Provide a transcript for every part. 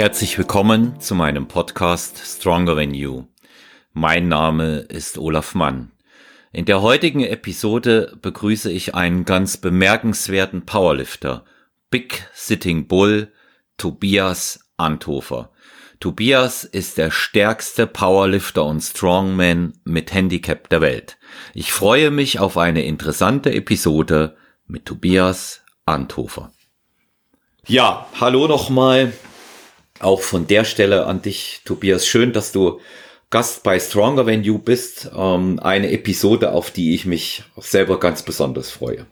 Herzlich willkommen zu meinem Podcast Stronger Than You. Mein Name ist Olaf Mann. In der heutigen Episode begrüße ich einen ganz bemerkenswerten Powerlifter, Big Sitting Bull, Tobias Anthofer. Tobias ist der stärkste Powerlifter und Strongman mit Handicap der Welt. Ich freue mich auf eine interessante Episode mit Tobias Anthofer. Ja, hallo nochmal. Auch von der Stelle an dich, Tobias. Schön, dass du Gast bei Stronger When You bist. Ähm, eine Episode, auf die ich mich selber ganz besonders freue.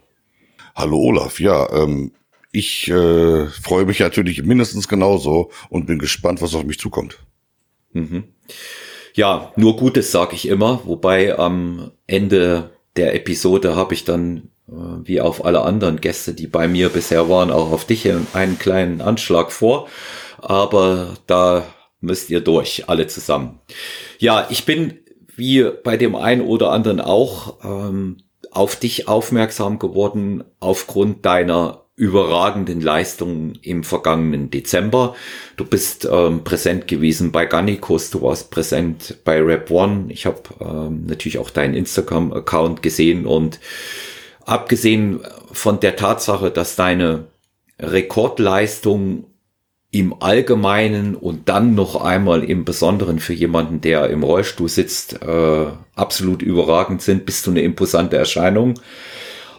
Hallo Olaf, ja, ähm, ich äh, freue mich natürlich mindestens genauso und bin gespannt, was auf mich zukommt. Mhm. Ja, nur Gutes sage ich immer, wobei am Ende der Episode habe ich dann, äh, wie auf alle anderen Gäste, die bei mir bisher waren, auch auf dich einen kleinen Anschlag vor. Aber da müsst ihr durch, alle zusammen. Ja, ich bin wie bei dem einen oder anderen auch ähm, auf dich aufmerksam geworden aufgrund deiner überragenden Leistungen im vergangenen Dezember. Du bist ähm, präsent gewesen bei Gannikus, du warst präsent bei Rap One. Ich habe ähm, natürlich auch deinen Instagram-Account gesehen und abgesehen von der Tatsache, dass deine Rekordleistung im Allgemeinen und dann noch einmal im Besonderen für jemanden, der im Rollstuhl sitzt, äh, absolut überragend sind, bist du eine imposante Erscheinung.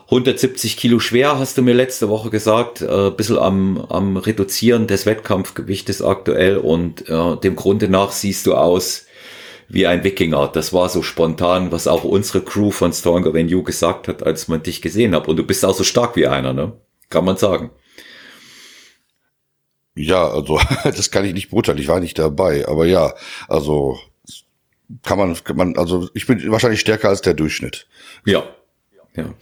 170 Kilo schwer, hast du mir letzte Woche gesagt, äh, bisschen am, am Reduzieren des Wettkampfgewichtes aktuell und äh, dem Grunde nach siehst du aus wie ein Wikinger. Das war so spontan, was auch unsere Crew von Stronger Than You gesagt hat, als man dich gesehen hat. Und du bist auch so stark wie einer, ne? Kann man sagen. Ja, also das kann ich nicht beurteilen. Ich war nicht dabei, aber ja, also kann man, kann man, also ich bin wahrscheinlich stärker als der Durchschnitt. Ja, ja.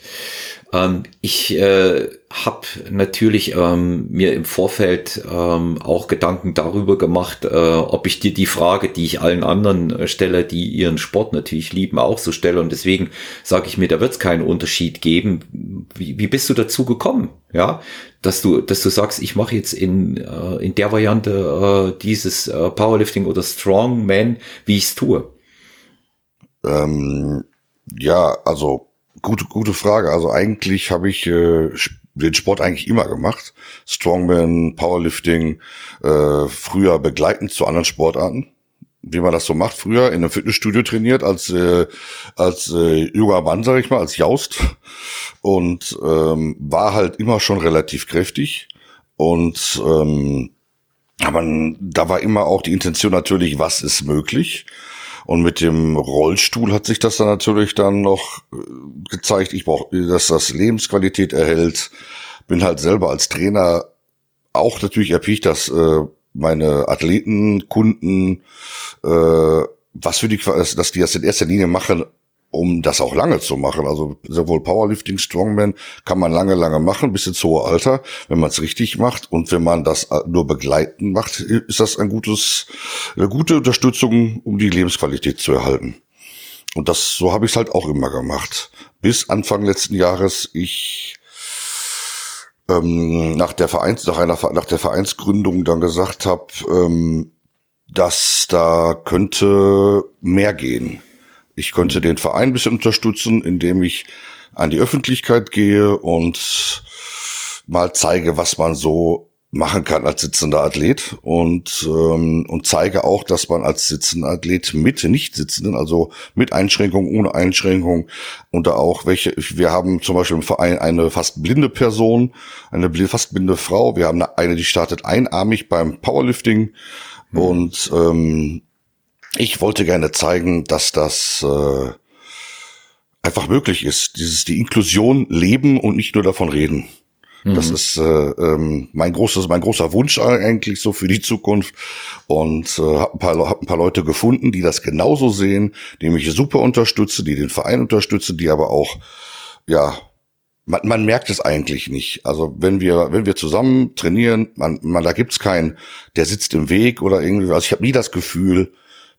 Ähm, ich äh, habe natürlich ähm, mir im Vorfeld ähm, auch Gedanken darüber gemacht, äh, ob ich dir die Frage, die ich allen anderen äh, stelle, die ihren Sport natürlich lieben, auch so stelle. Und deswegen sage ich mir, da wird es keinen Unterschied geben. Wie, wie bist du dazu gekommen? Ja, dass du, dass du sagst, ich mache jetzt in, äh, in der Variante äh, dieses äh, Powerlifting oder Strongman, wie ich es tue. Ähm, ja, also Gute, gute Frage. Also eigentlich habe ich äh, den Sport eigentlich immer gemacht. Strongman, Powerlifting, äh, früher begleitend zu anderen Sportarten. Wie man das so macht, früher in einem Fitnessstudio trainiert als äh, als äh, junger Mann, sage ich mal, als Jaust und ähm, war halt immer schon relativ kräftig und ähm, aber da war immer auch die Intention natürlich, was ist möglich und mit dem Rollstuhl hat sich das dann natürlich dann noch äh, gezeigt, ich brauche, dass das Lebensqualität erhält. Bin halt selber als Trainer auch natürlich erpicht, dass äh, meine Athleten, Kunden, äh, was für die, dass die das in erster Linie machen, um das auch lange zu machen. Also sowohl Powerlifting, Strongman kann man lange, lange machen, bis ins hohe Alter, wenn man es richtig macht. Und wenn man das äh, nur begleiten macht, ist das ein gutes, eine gute Unterstützung, um die Lebensqualität zu erhalten. Und das, so habe ich es halt auch immer gemacht. Bis Anfang letzten Jahres ich ähm, nach der Vereins, nach einer nach der Vereinsgründung dann gesagt habe, ähm, dass da könnte mehr gehen ich könnte den Verein ein bisschen unterstützen, indem ich an die Öffentlichkeit gehe und mal zeige, was man so machen kann als sitzender Athlet und ähm, und zeige auch, dass man als sitzender Athlet mit nicht sitzenden, also mit Einschränkung, ohne Einschränkung und da auch welche. Wir haben zum Beispiel im Verein eine fast blinde Person, eine fast blinde Frau. Wir haben eine, die startet einarmig beim Powerlifting mhm. und ähm, ich wollte gerne zeigen, dass das äh, einfach möglich ist. Dieses die Inklusion leben und nicht nur davon reden. Mhm. Das ist äh, ähm, mein großes, mein großer Wunsch eigentlich so für die Zukunft. Und äh, habe ein, paar, hab ein paar Leute gefunden, die das genauso sehen, die mich super unterstützen, die den Verein unterstützen, die aber auch ja man, man merkt es eigentlich nicht. Also wenn wir wenn wir zusammen trainieren, man, man da gibt's keinen, der sitzt im Weg oder irgendwie. Also ich habe nie das Gefühl,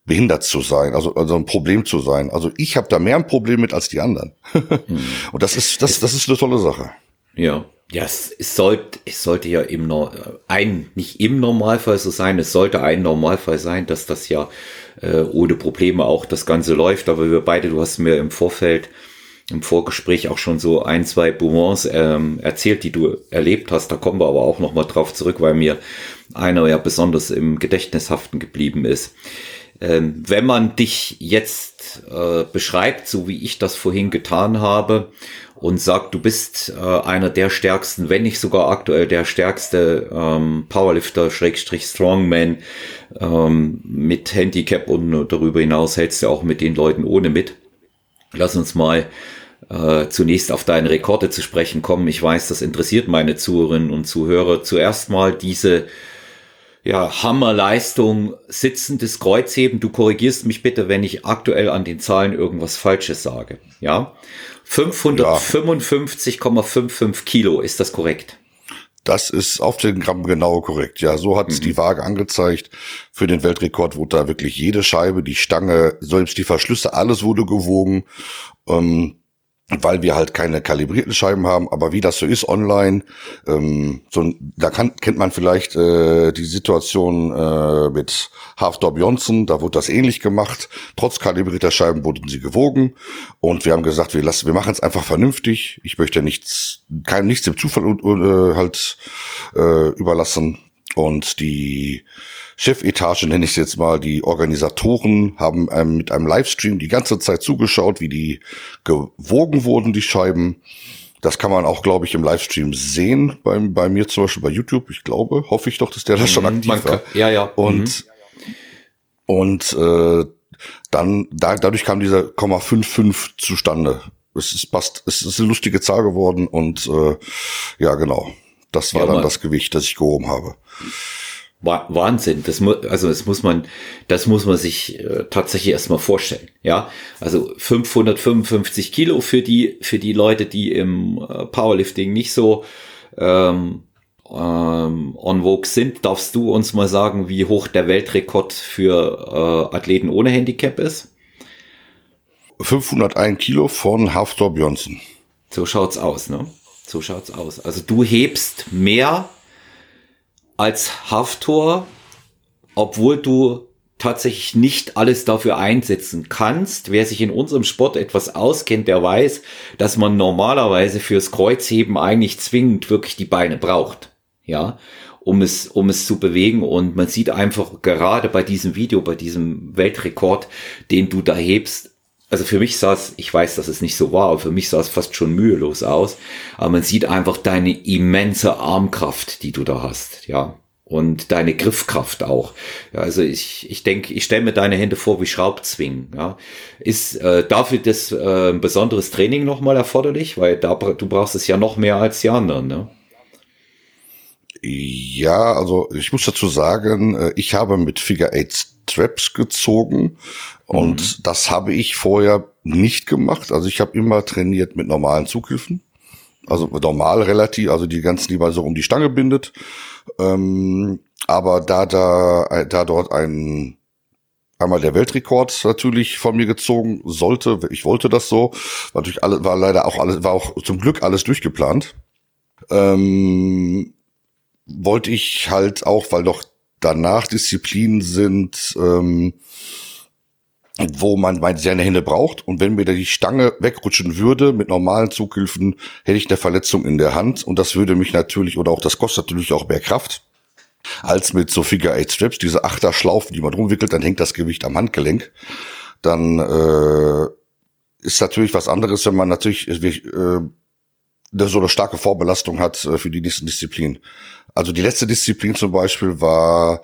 behindert zu sein, also, also ein Problem zu sein. Also ich habe da mehr ein Problem mit als die anderen. hm. Und das ist, das, das ist eine tolle Sache. Ja, Ja, es, es, sollte, es sollte ja im ein, nicht im Normalfall so sein, es sollte ein Normalfall sein, dass das ja äh, ohne Probleme auch das Ganze läuft. Aber wir beide, du hast mir im Vorfeld, im Vorgespräch auch schon so ein, zwei Boumons ähm, erzählt, die du erlebt hast. Da kommen wir aber auch nochmal drauf zurück, weil mir einer ja besonders im Gedächtnis haften geblieben ist. Ähm, wenn man dich jetzt äh, beschreibt, so wie ich das vorhin getan habe, und sagt, du bist äh, einer der stärksten, wenn nicht sogar aktuell der stärkste ähm, Powerlifter, Schrägstrich Strongman ähm, mit Handicap und darüber hinaus hältst du auch mit den Leuten ohne mit. Lass uns mal äh, zunächst auf deine Rekorde zu sprechen kommen. Ich weiß, das interessiert meine Zuhörerinnen und Zuhörer. Zuerst mal diese ja, Hammerleistung, sitzendes Kreuzheben. Du korrigierst mich bitte, wenn ich aktuell an den Zahlen irgendwas Falsches sage. Ja, 555,55 Kilo, ist das korrekt? Das ist auf den Gramm genau korrekt. Ja, so hat es mhm. die Waage angezeigt. Für den Weltrekord wurde da wirklich jede Scheibe, die Stange, selbst die Verschlüsse, alles wurde gewogen. Ähm, weil wir halt keine kalibrierten Scheiben haben, aber wie das so ist online, ähm, so, da kann, kennt man vielleicht äh, die Situation äh, mit Halfdorp Johnson, da wurde das ähnlich gemacht. Trotz kalibrierter Scheiben wurden sie gewogen und wir haben gesagt, wir lassen, wir machen es einfach vernünftig. Ich möchte nichts, kein nichts dem Zufall äh, halt äh, überlassen und die Chefetage, nenne ich es jetzt mal, die Organisatoren haben einem, mit einem Livestream die ganze Zeit zugeschaut, wie die gewogen wurden, die Scheiben. Das kann man auch, glaube ich, im Livestream sehen, bei, bei mir zum Beispiel bei YouTube. Ich glaube, hoffe ich doch, dass der da schon mhm, aktiv war. Ja, ja. Und, mhm. und äh, dann, da, dadurch kam dieser 0,55 zustande. Es ist passt, es ist eine lustige Zahl geworden und äh, ja, genau. Das war ja, dann das Gewicht, das ich gehoben habe. Wahnsinn. Das muss, also das muss man, das muss man sich äh, tatsächlich erstmal vorstellen. Ja, also 555 Kilo für die, für die Leute, die im äh, Powerlifting nicht so ähm, ähm, on vogue sind. Darfst du uns mal sagen, wie hoch der Weltrekord für äh, Athleten ohne Handicap ist? 501 Kilo von Haftor Björnsen. So schaut's aus, ne? So schaut's aus. Also du hebst mehr als Haftor, obwohl du tatsächlich nicht alles dafür einsetzen kannst. Wer sich in unserem Sport etwas auskennt, der weiß, dass man normalerweise fürs Kreuzheben eigentlich zwingend wirklich die Beine braucht. Ja, um es, um es zu bewegen. Und man sieht einfach gerade bei diesem Video, bei diesem Weltrekord, den du da hebst, also für mich sah es, ich weiß, dass es nicht so war, aber für mich sah es fast schon mühelos aus. Aber man sieht einfach deine immense Armkraft, die du da hast, ja. Und deine Griffkraft auch. Ja, also ich, ich denke, ich stelle mir deine Hände vor wie Schraubzwingen. Ja. Ist äh, dafür das äh, ein besonderes Training nochmal erforderlich? Weil da, du brauchst es ja noch mehr als die anderen, ne? Ja, also ich muss dazu sagen, äh, ich habe mit Figure Eight Straps gezogen und mhm. das habe ich vorher nicht gemacht. Also ich habe immer trainiert mit normalen Zughilfen. Also normal relativ, also die ganzen, die man so um die Stange bindet. Ähm, aber da, da, da dort ein einmal der Weltrekord natürlich von mir gezogen sollte, ich wollte das so, war natürlich alle, war leider auch alles, war auch zum Glück alles durchgeplant. Ähm, wollte ich halt auch, weil doch danach Disziplinen sind, ähm, wo man seine Hände braucht. Und wenn mir da die Stange wegrutschen würde mit normalen Zughilfen, hätte ich eine Verletzung in der Hand. Und das würde mich natürlich, oder auch das kostet natürlich auch mehr Kraft, als mit so Figure Eight Strips, diese Achterschlaufen, die man rumwickelt, dann hängt das Gewicht am Handgelenk. Dann äh, ist natürlich was anderes, wenn man natürlich äh, so eine starke Vorbelastung hat äh, für die nächsten Disziplinen. Also die letzte Disziplin zum Beispiel war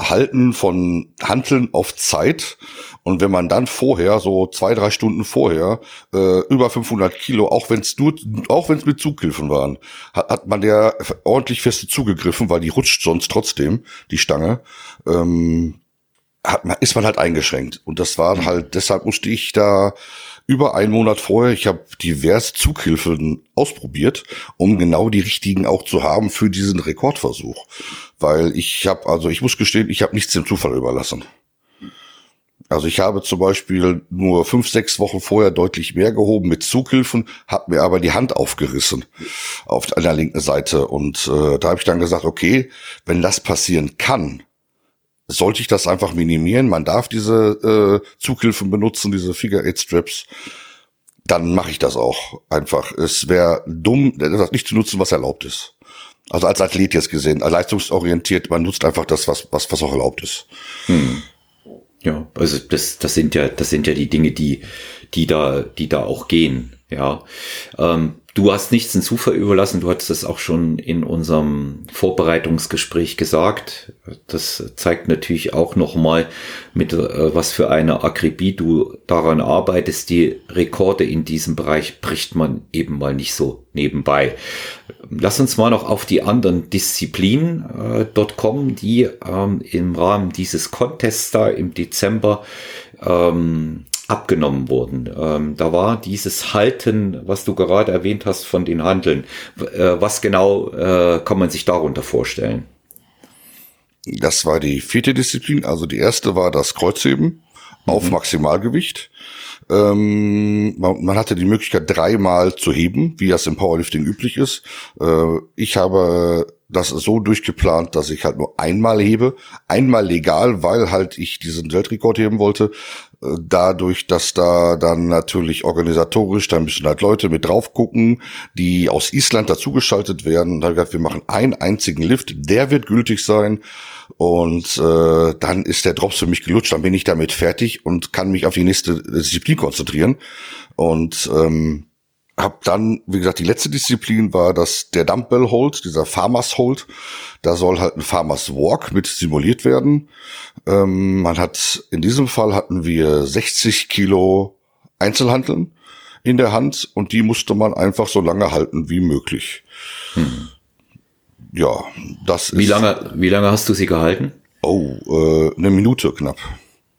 Halten von Hanteln auf Zeit. Und wenn man dann vorher, so zwei, drei Stunden vorher, äh, über 500 Kilo, auch wenn es nur, auch wenn es mit Zughilfen waren, hat, hat man der ordentlich feste zugegriffen, weil die rutscht sonst trotzdem, die Stange, ähm, hat, ist man halt eingeschränkt. Und das war halt, deshalb musste ich da über einen Monat vorher, ich habe diverse Zughilfen ausprobiert, um genau die richtigen auch zu haben für diesen Rekordversuch. Weil ich habe, also ich muss gestehen, ich habe nichts dem Zufall überlassen. Also ich habe zum Beispiel nur fünf, sechs Wochen vorher deutlich mehr gehoben mit Zughilfen, habe mir aber die Hand aufgerissen auf einer linken Seite. Und äh, da habe ich dann gesagt, okay, wenn das passieren kann, sollte ich das einfach minimieren. Man darf diese äh, Zughilfen benutzen, diese Figure Eight Straps. Dann mache ich das auch einfach. Es wäre dumm, das nicht zu nutzen, was erlaubt ist. Also als Athlet jetzt gesehen, leistungsorientiert, man nutzt einfach das, was, was, was auch erlaubt ist. Hm. Ja, also das, das sind ja, das sind ja die Dinge, die, die da, die da auch gehen. Ja, ähm, du hast nichts den Zufall überlassen. Du hattest es auch schon in unserem Vorbereitungsgespräch gesagt. Das zeigt natürlich auch nochmal, mit äh, was für eine Akribie du daran arbeitest. Die Rekorde in diesem Bereich bricht man eben mal nicht so nebenbei. Lass uns mal noch auf die anderen Disziplinen äh, dort kommen, die ähm, im Rahmen dieses Contests da im Dezember ähm, abgenommen wurden. Ähm, da war dieses Halten, was du gerade erwähnt hast von den Handeln. Äh, was genau äh, kann man sich darunter vorstellen? Das war die vierte Disziplin. Also die erste war das Kreuzheben mhm. auf Maximalgewicht. Ähm, man, man, hatte die Möglichkeit, dreimal zu heben, wie das im Powerlifting üblich ist. Äh, ich habe das so durchgeplant, dass ich halt nur einmal hebe. Einmal legal, weil halt ich diesen Weltrekord heben wollte dadurch, dass da dann natürlich organisatorisch, da müssen halt Leute mit drauf gucken, die aus Island dazugeschaltet werden. Und da gesagt, wir machen einen einzigen Lift, der wird gültig sein. Und äh, dann ist der Drops für mich gelutscht, dann bin ich damit fertig und kann mich auf die nächste Disziplin konzentrieren. Und ähm, hab dann, wie gesagt, die letzte Disziplin war das der Dumbbell Hold, dieser Farmers Hold. Da soll halt ein Farmers Walk mit simuliert werden. Ähm, man hat, in diesem Fall hatten wir 60 Kilo Einzelhanteln in der Hand und die musste man einfach so lange halten wie möglich. Hm. Ja, das wie ist. Wie lange, wie lange hast du sie gehalten? Oh, äh, eine Minute knapp.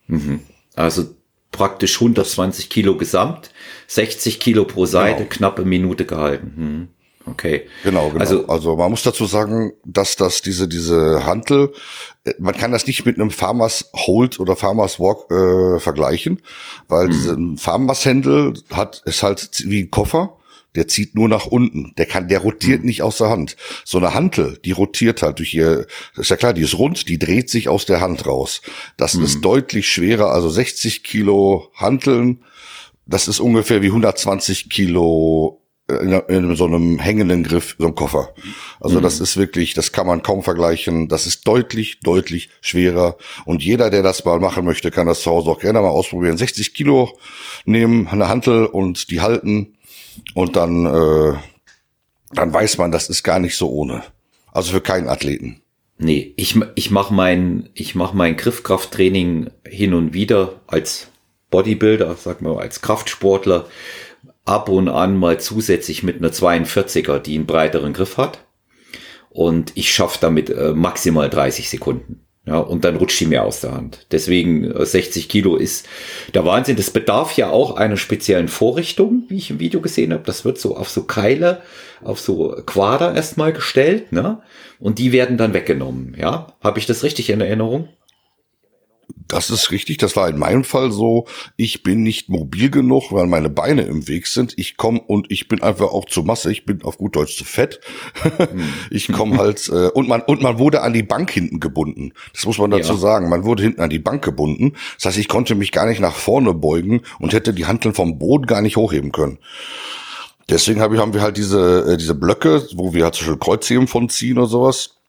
Mhm. Also praktisch 120 Kilo gesamt, 60 Kilo pro Seite, genau. knappe Minute gehalten. Hm. Okay. Genau, genau. Also, also man muss dazu sagen, dass das diese diese Hantel, äh, man kann das nicht mit einem Farmers Hold oder Farmers Walk äh, vergleichen, weil hm. diese Farmers Händel hat ist halt wie ein Koffer der zieht nur nach unten. Der kann, der rotiert mhm. nicht aus der Hand. So eine Hantel, die rotiert halt durch ihr, ist ja klar, die ist rund, die dreht sich aus der Hand raus. Das mhm. ist deutlich schwerer, also 60 Kilo Hanteln, das ist ungefähr wie 120 Kilo in, in, so einem hängenden Griff, so einem Koffer. Also mhm. das ist wirklich, das kann man kaum vergleichen. Das ist deutlich, deutlich schwerer. Und jeder, der das mal machen möchte, kann das zu Hause auch gerne mal ausprobieren. 60 Kilo nehmen, eine Hantel und die halten und dann, äh, dann weiß man, das ist gar nicht so ohne. Also für keinen Athleten. Nee, ich, ich mache mein, ich mach mein Griffkrafttraining hin und wieder als Bodybuilder, sag mal, als Kraftsportler, ab und an mal zusätzlich mit einer 42er, die einen breiteren Griff hat. Und ich schaffe damit äh, maximal 30 Sekunden. Ja, und dann rutscht die mir aus der Hand. Deswegen 60 äh, Kilo ist der Wahnsinn. Das bedarf ja auch einer speziellen Vorrichtung, wie ich im Video gesehen habe. Das wird so auf so Keile, auf so Quader erstmal gestellt, ne? Und die werden dann weggenommen. Ja, habe ich das richtig in Erinnerung? Das ist richtig, das war in meinem Fall so. Ich bin nicht mobil genug, weil meine Beine im Weg sind. Ich komme und ich bin einfach auch zu Masse. Ich bin auf gut Deutsch zu fett. Ich komme halt äh, und man und man wurde an die Bank hinten gebunden. Das muss man dazu ja. sagen. Man wurde hinten an die Bank gebunden. Das heißt, ich konnte mich gar nicht nach vorne beugen und hätte die Handeln vom Boden gar nicht hochheben können. Deswegen hab ich, haben wir halt diese äh, diese Blöcke, wo wir halt zum Beispiel Kreuzheben von ziehen oder sowas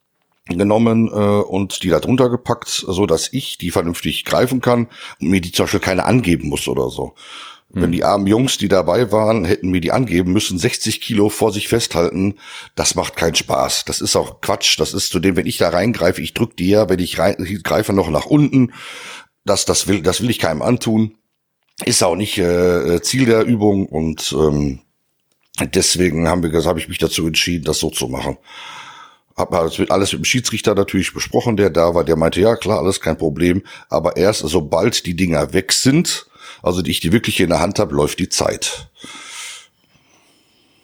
genommen äh, und die da drunter gepackt, so dass ich die vernünftig greifen kann und mir die zum Beispiel keine angeben muss oder so. Wenn hm. die armen Jungs, die dabei waren, hätten mir die angeben müssen, 60 Kilo vor sich festhalten, das macht keinen Spaß. Das ist auch Quatsch. Das ist zudem, wenn ich da reingreife, ich drück die ja, wenn ich, rein, ich greife noch nach unten. Das, das will, das will ich keinem antun. Ist auch nicht äh, Ziel der Übung und ähm, deswegen haben wir, habe ich mich dazu entschieden, das so zu machen. Hab alles mit, alles mit dem Schiedsrichter natürlich besprochen, der da war. Der meinte, ja klar, alles kein Problem. Aber erst sobald die Dinger weg sind, also die ich die wirklich in der Hand habe, läuft die Zeit.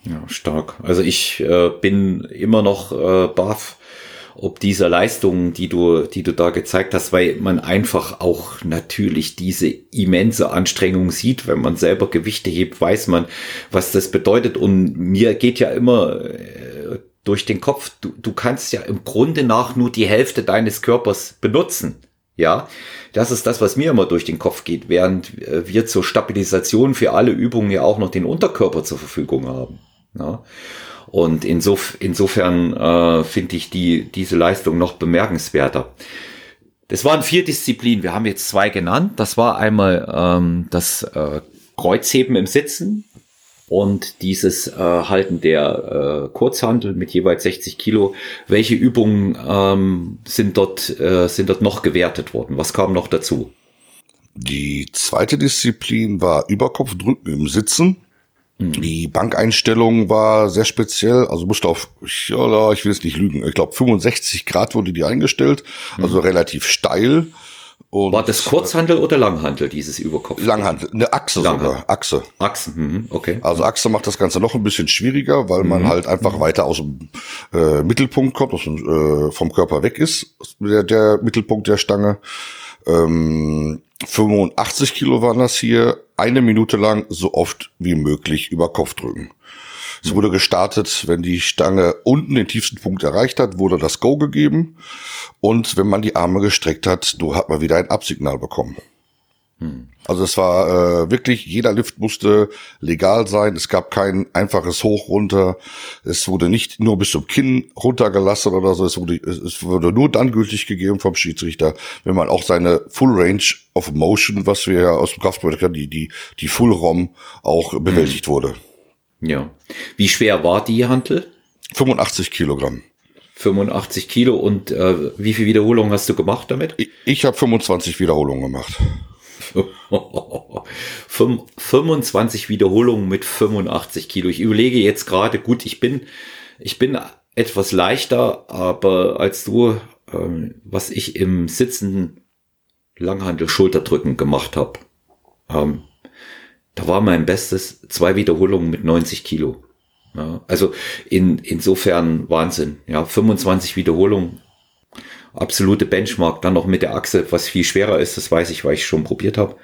Ja, stark. Also ich äh, bin immer noch äh, baff ob dieser Leistungen, die du, die du da gezeigt hast, weil man einfach auch natürlich diese immense Anstrengung sieht, wenn man selber Gewichte hebt, weiß man, was das bedeutet. Und mir geht ja immer äh, durch den Kopf, du, du kannst ja im Grunde nach nur die Hälfte deines Körpers benutzen. Ja, das ist das, was mir immer durch den Kopf geht, während äh, wir zur Stabilisation für alle Übungen ja auch noch den Unterkörper zur Verfügung haben. Ja. Und insof insofern äh, finde ich die, diese Leistung noch bemerkenswerter. Das waren vier Disziplinen. Wir haben jetzt zwei genannt. Das war einmal ähm, das äh, Kreuzheben im Sitzen und dieses äh, Halten der äh, Kurzhandel mit jeweils 60 Kilo. Welche Übungen ähm, sind dort äh, sind dort noch gewertet worden? Was kam noch dazu? Die zweite Disziplin war Überkopfdrücken im Sitzen. Mhm. Die Bankeinstellung war sehr speziell, also musste auf, ja, ich will es nicht lügen, ich glaube 65 Grad wurde die eingestellt, also mhm. relativ steil. Und war das Kurzhandel oder Langhandel, dieses Überkopf? Langhandel, eine Achse Langhandel. sogar, Achse. Achsen, mhm, okay. Also Achse macht das Ganze noch ein bisschen schwieriger, weil man mhm. halt einfach mhm. weiter aus dem äh, Mittelpunkt kommt, aus dem, äh, vom Körper weg ist, der, der Mittelpunkt der Stange. Ähm, 85 Kilo waren das hier, eine Minute lang so oft wie möglich über Kopf drücken. Es wurde gestartet, wenn die Stange unten den tiefsten Punkt erreicht hat, wurde das Go gegeben. Und wenn man die Arme gestreckt hat, du hat man wieder ein Absignal bekommen. Hm. Also es war äh, wirklich, jeder Lift musste legal sein. Es gab kein einfaches Hoch runter. Es wurde nicht nur bis zum Kinn runtergelassen oder so. Es wurde, es wurde nur dann gültig gegeben vom Schiedsrichter, wenn man auch seine Full Range of Motion, was wir ja aus dem Kraftsport kennen, die, die, die Full ROM auch bewältigt hm. wurde. Ja. Wie schwer war die Hantel? 85 Kilogramm. 85 Kilo und äh, wie viele Wiederholungen hast du gemacht damit? Ich, ich habe 25 Wiederholungen gemacht. 25 Wiederholungen mit 85 Kilo. Ich überlege jetzt gerade, gut, ich bin, ich bin etwas leichter, aber als du, ähm, was ich im sitzenden Langhandel Schulterdrücken gemacht habe, ähm, da war mein Bestes zwei Wiederholungen mit 90 Kilo. Ja, also in, insofern Wahnsinn. Ja, 25 Wiederholungen absolute Benchmark. Dann noch mit der Achse, was viel schwerer ist, das weiß ich, weil ich schon probiert habe.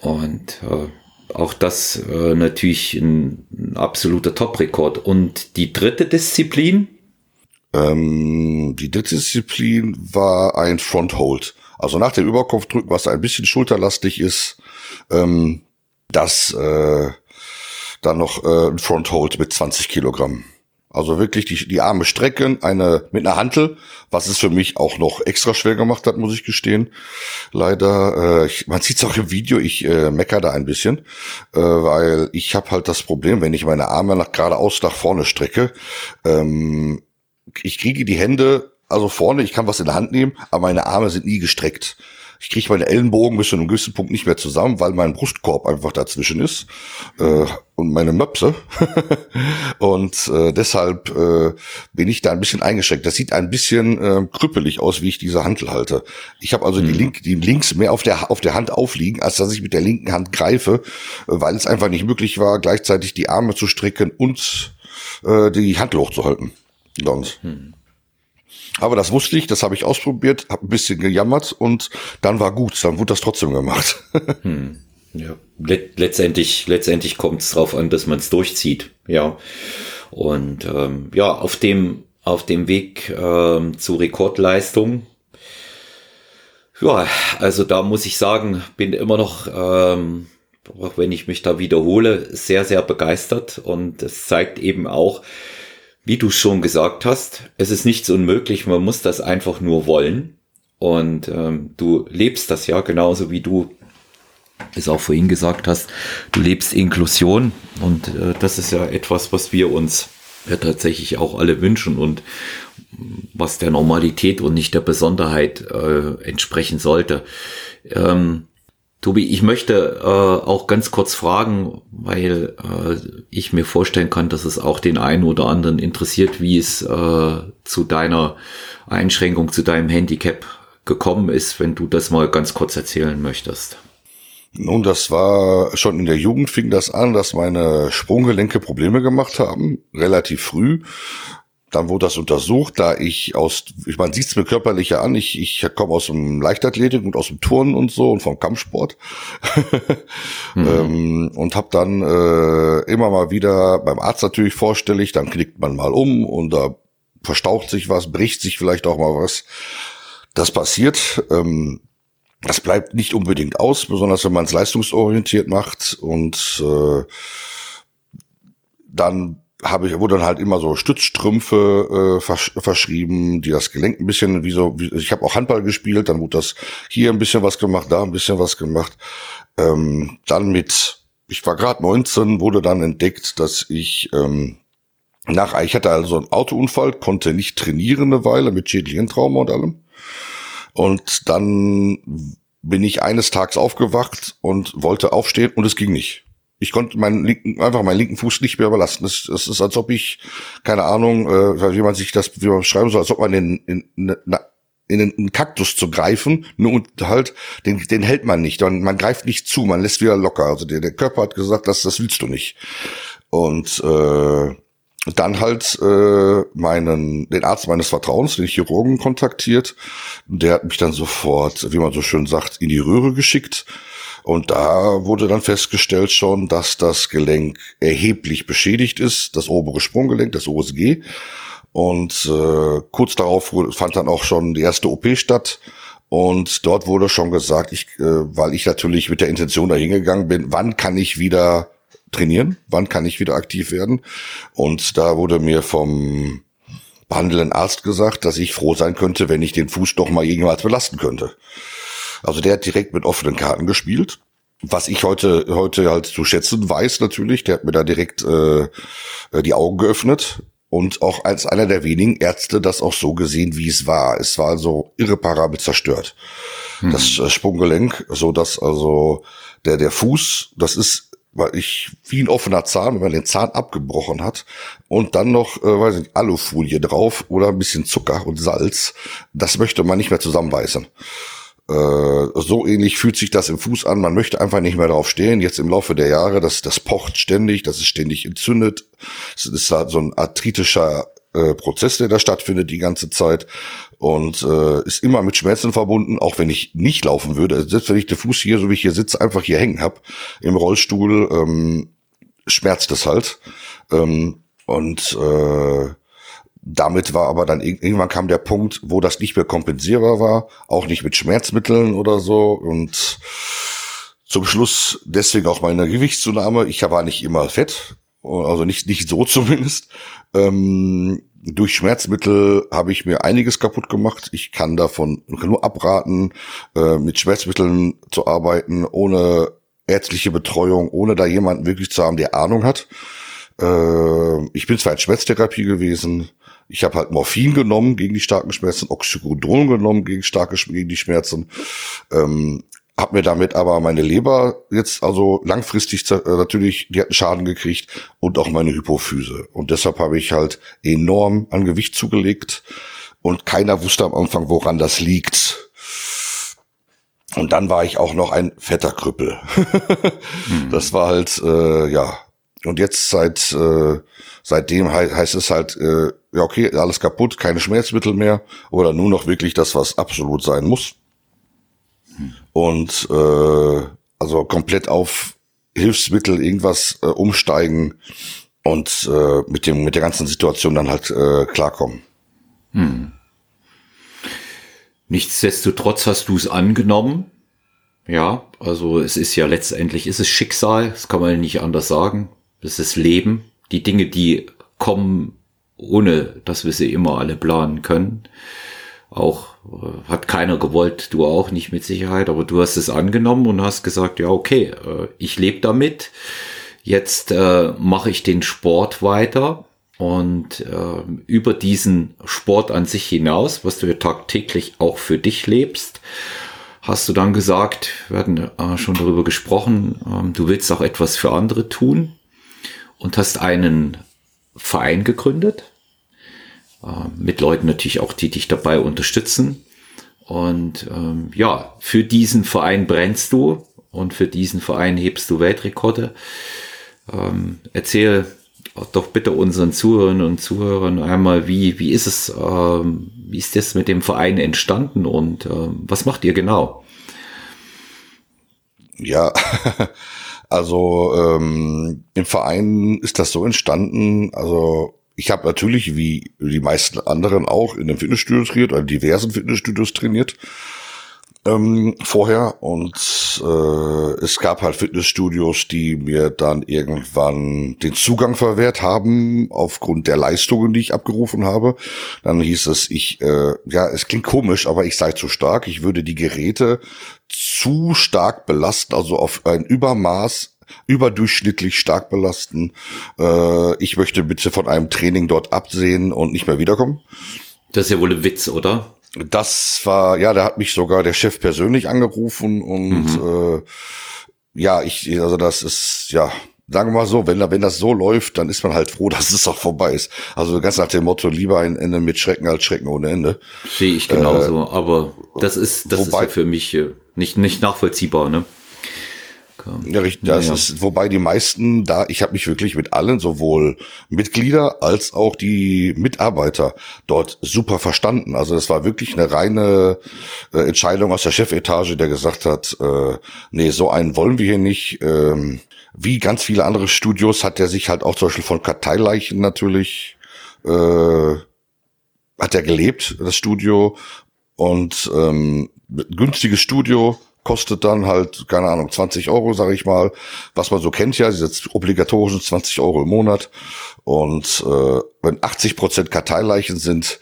Und äh, auch das äh, natürlich ein, ein absoluter Top-Rekord. Und die dritte Disziplin? Ähm, die dritte Disziplin war ein Fronthold. Also nach dem Überkopfdrücken, was ein bisschen schulterlastig ist, ähm, das äh, dann noch äh, ein Fronthold mit 20 Kilogramm. Also wirklich die, die Arme strecken, eine mit einer Hantel, was es für mich auch noch extra schwer gemacht hat, muss ich gestehen. Leider, äh, ich, man sieht es auch im Video, ich äh, mecker da ein bisschen, äh, weil ich habe halt das Problem, wenn ich meine Arme nach geradeaus nach vorne strecke, ähm, ich kriege die Hände also vorne, ich kann was in der Hand nehmen, aber meine Arme sind nie gestreckt. Ich kriege meine Ellenbogen bis zu einem gewissen Punkt nicht mehr zusammen, weil mein Brustkorb einfach dazwischen ist äh, und meine Möpse. und äh, deshalb äh, bin ich da ein bisschen eingeschränkt. Das sieht ein bisschen äh, krüppelig aus, wie ich diese Handel halte. Ich habe also mhm. die, Link, die links mehr auf der, auf der Hand aufliegen, als dass ich mit der linken Hand greife, weil es einfach nicht möglich war, gleichzeitig die Arme zu strecken und äh, die Hand hochzuhalten. Sonst. Mhm. Aber das wusste ich, das habe ich ausprobiert, habe ein bisschen gejammert und dann war gut, dann wurde das trotzdem gemacht. hm. Ja, Let letztendlich, letztendlich kommt es darauf an, dass man es durchzieht. Ja. Und ähm, ja, auf dem, auf dem Weg ähm, zu Rekordleistung, ja, also da muss ich sagen, bin immer noch, ähm, auch wenn ich mich da wiederhole, sehr, sehr begeistert. Und es zeigt eben auch, wie du schon gesagt hast, es ist nichts unmöglich, man muss das einfach nur wollen. Und ähm, du lebst das ja genauso wie du es auch vorhin gesagt hast, du lebst Inklusion und äh, das ist ja etwas, was wir uns ja tatsächlich auch alle wünschen und was der Normalität und nicht der Besonderheit äh, entsprechen sollte. Ähm, Tobi, ich möchte äh, auch ganz kurz fragen, weil äh, ich mir vorstellen kann, dass es auch den einen oder anderen interessiert, wie es äh, zu deiner Einschränkung, zu deinem Handicap gekommen ist, wenn du das mal ganz kurz erzählen möchtest. Nun, das war schon in der Jugend fing das an, dass meine Sprunggelenke Probleme gemacht haben, relativ früh dann wurde das untersucht, da ich aus, ich man sieht es mir körperlich ja an, ich, ich komme aus dem Leichtathletik und aus dem Turnen und so und vom Kampfsport mhm. ähm, und habe dann äh, immer mal wieder beim Arzt natürlich vorstellig, dann knickt man mal um und da verstaucht sich was, bricht sich vielleicht auch mal was. Das passiert. Ähm, das bleibt nicht unbedingt aus, besonders wenn man es leistungsorientiert macht und äh, dann habe ich, wurde dann halt immer so Stützstrümpfe äh, versch verschrieben, die das Gelenk ein bisschen wie so, wie, ich habe auch Handball gespielt, dann wurde das hier ein bisschen was gemacht, da ein bisschen was gemacht. Ähm, dann mit, ich war gerade 19, wurde dann entdeckt, dass ich ähm, nach, ich hatte also einen Autounfall, konnte nicht trainieren eine Weile mit schädlichen Trauma und allem. Und dann bin ich eines Tages aufgewacht und wollte aufstehen und es ging nicht. Ich konnte meinen linken, einfach meinen linken Fuß nicht mehr überlassen. Es, es ist, als ob ich, keine Ahnung, äh, wie man sich das, wie man schreiben soll, als ob man in, in, in, in einen Kaktus zu greifen, nur und halt, den, den hält man nicht. Man, man greift nicht zu, man lässt wieder locker. Also der, der Körper hat gesagt, das, das willst du nicht. Und äh, dann halt äh, meinen den Arzt meines Vertrauens, den Chirurgen kontaktiert. Der hat mich dann sofort, wie man so schön sagt, in die Röhre geschickt und da wurde dann festgestellt schon, dass das Gelenk erheblich beschädigt ist, das obere Sprunggelenk, das OSG. Und äh, kurz darauf fand dann auch schon die erste OP statt. Und dort wurde schon gesagt, ich, äh, weil ich natürlich mit der Intention dahingegangen bin, wann kann ich wieder trainieren, wann kann ich wieder aktiv werden. Und da wurde mir vom behandelnden Arzt gesagt, dass ich froh sein könnte, wenn ich den Fuß doch mal irgendwas belasten könnte. Also der hat direkt mit offenen Karten gespielt. Was ich heute heute halt zu schätzen weiß natürlich, der hat mir da direkt äh, die Augen geöffnet und auch als einer der wenigen Ärzte das auch so gesehen, wie es war. Es war also irreparabel zerstört. Hm. Das äh, Sprunggelenk, so dass also der der Fuß, das ist weil ich wie ein offener Zahn, wenn man den Zahn abgebrochen hat und dann noch, äh, weiß nicht, Alufolie drauf oder ein bisschen Zucker und Salz, das möchte man nicht mehr zusammenbeißen. Äh, so ähnlich fühlt sich das im Fuß an. Man möchte einfach nicht mehr drauf stehen. Jetzt im Laufe der Jahre, das, das pocht ständig, das ist ständig entzündet. Es ist halt so ein arthritischer äh, Prozess, der da stattfindet die ganze Zeit und äh, ist immer mit Schmerzen verbunden, auch wenn ich nicht laufen würde. Selbst wenn ich den Fuß hier, so wie ich hier sitze, einfach hier hängen hab im Rollstuhl, ähm, schmerzt es halt. Ähm, und äh, damit war aber dann irgendwann kam der Punkt, wo das nicht mehr kompensierbar war, auch nicht mit Schmerzmitteln oder so und zum Schluss deswegen auch meine Gewichtszunahme. Ich war nicht immer fett, also nicht nicht so zumindest. Ähm, durch Schmerzmittel habe ich mir einiges kaputt gemacht. Ich kann davon nur abraten, äh, mit Schmerzmitteln zu arbeiten, ohne ärztliche Betreuung, ohne da jemanden wirklich zu haben, der Ahnung hat. Äh, ich bin zwar in Schmerztherapie gewesen, ich habe halt Morphin genommen gegen die starken Schmerzen, Oxycodon genommen gegen starke gegen die Schmerzen. Ähm, habe mir damit aber meine Leber jetzt also langfristig äh, natürlich, die hat einen Schaden gekriegt und auch meine Hypophyse. Und deshalb habe ich halt enorm an Gewicht zugelegt und keiner wusste am Anfang, woran das liegt. Und dann war ich auch noch ein fetter Krüppel. Das war halt, äh, ja. Und jetzt seit äh, seitdem he heißt es halt, äh, ja okay, alles kaputt, keine Schmerzmittel mehr oder nur noch wirklich das, was absolut sein muss. Und äh, also komplett auf Hilfsmittel irgendwas äh, umsteigen und äh, mit dem mit der ganzen Situation dann halt äh, klarkommen. Hm. Nichtsdestotrotz hast du es angenommen. Ja, also es ist ja letztendlich, ist es Schicksal, das kann man nicht anders sagen. Es ist Leben die Dinge, die kommen, ohne dass wir sie immer alle planen können. Auch äh, hat keiner gewollt, du auch nicht mit Sicherheit, aber du hast es angenommen und hast gesagt, ja, okay, äh, ich lebe damit. Jetzt äh, mache ich den Sport weiter und äh, über diesen Sport an sich hinaus, was du ja tagtäglich auch für dich lebst, hast du dann gesagt, wir hatten äh, schon darüber gesprochen, äh, du willst auch etwas für andere tun und hast einen Verein gegründet, äh, mit Leuten natürlich auch, die dich dabei unterstützen. Und ähm, ja, für diesen Verein brennst du und für diesen Verein hebst du Weltrekorde. Ähm, erzähl doch bitte unseren Zuhörern und Zuhörern einmal, wie, wie ist es, ähm, wie ist das mit dem Verein entstanden und ähm, was macht ihr genau? Ja, also ähm, im Verein ist das so entstanden, also ich habe natürlich, wie die meisten anderen auch, in einem Fitnessstudio trainiert, oder diversen Fitnessstudios trainiert ähm, vorher und äh, es gab halt Fitnessstudios, die mir dann irgendwann den Zugang verwehrt haben aufgrund der Leistungen, die ich abgerufen habe. Dann hieß es, ich, äh, ja, es klingt komisch, aber ich sei zu stark. Ich würde die Geräte zu stark belasten, also auf ein Übermaß überdurchschnittlich stark belasten. Äh, ich möchte bitte von einem Training dort absehen und nicht mehr wiederkommen. Das ist ja wohl ein Witz, oder? Das war, ja, da hat mich sogar der Chef persönlich angerufen und mhm. äh, ja, ich, also das ist, ja, sagen wir mal so, wenn, wenn das so läuft, dann ist man halt froh, dass es auch vorbei ist. Also ganz nach dem Motto, lieber ein Ende mit Schrecken als Schrecken ohne Ende. Sehe ich genauso, äh, aber das ist, das wobei, ist ja für mich äh, nicht, nicht nachvollziehbar, ne? Ja, richtig. Das ja. ist, wobei die meisten da, ich habe mich wirklich mit allen, sowohl Mitglieder als auch die Mitarbeiter dort super verstanden. Also das war wirklich eine reine äh, Entscheidung aus der Chefetage, der gesagt hat, äh, nee, so einen wollen wir hier nicht. Ähm, wie ganz viele andere Studios hat er sich halt auch zum Beispiel von Karteileichen natürlich äh, hat er gelebt, das Studio. Und ähm, günstiges Studio, kostet dann halt, keine Ahnung, 20 Euro, sage ich mal, was man so kennt ja, diese obligatorischen 20 Euro im Monat. Und äh, wenn 80 Prozent Karteileichen sind,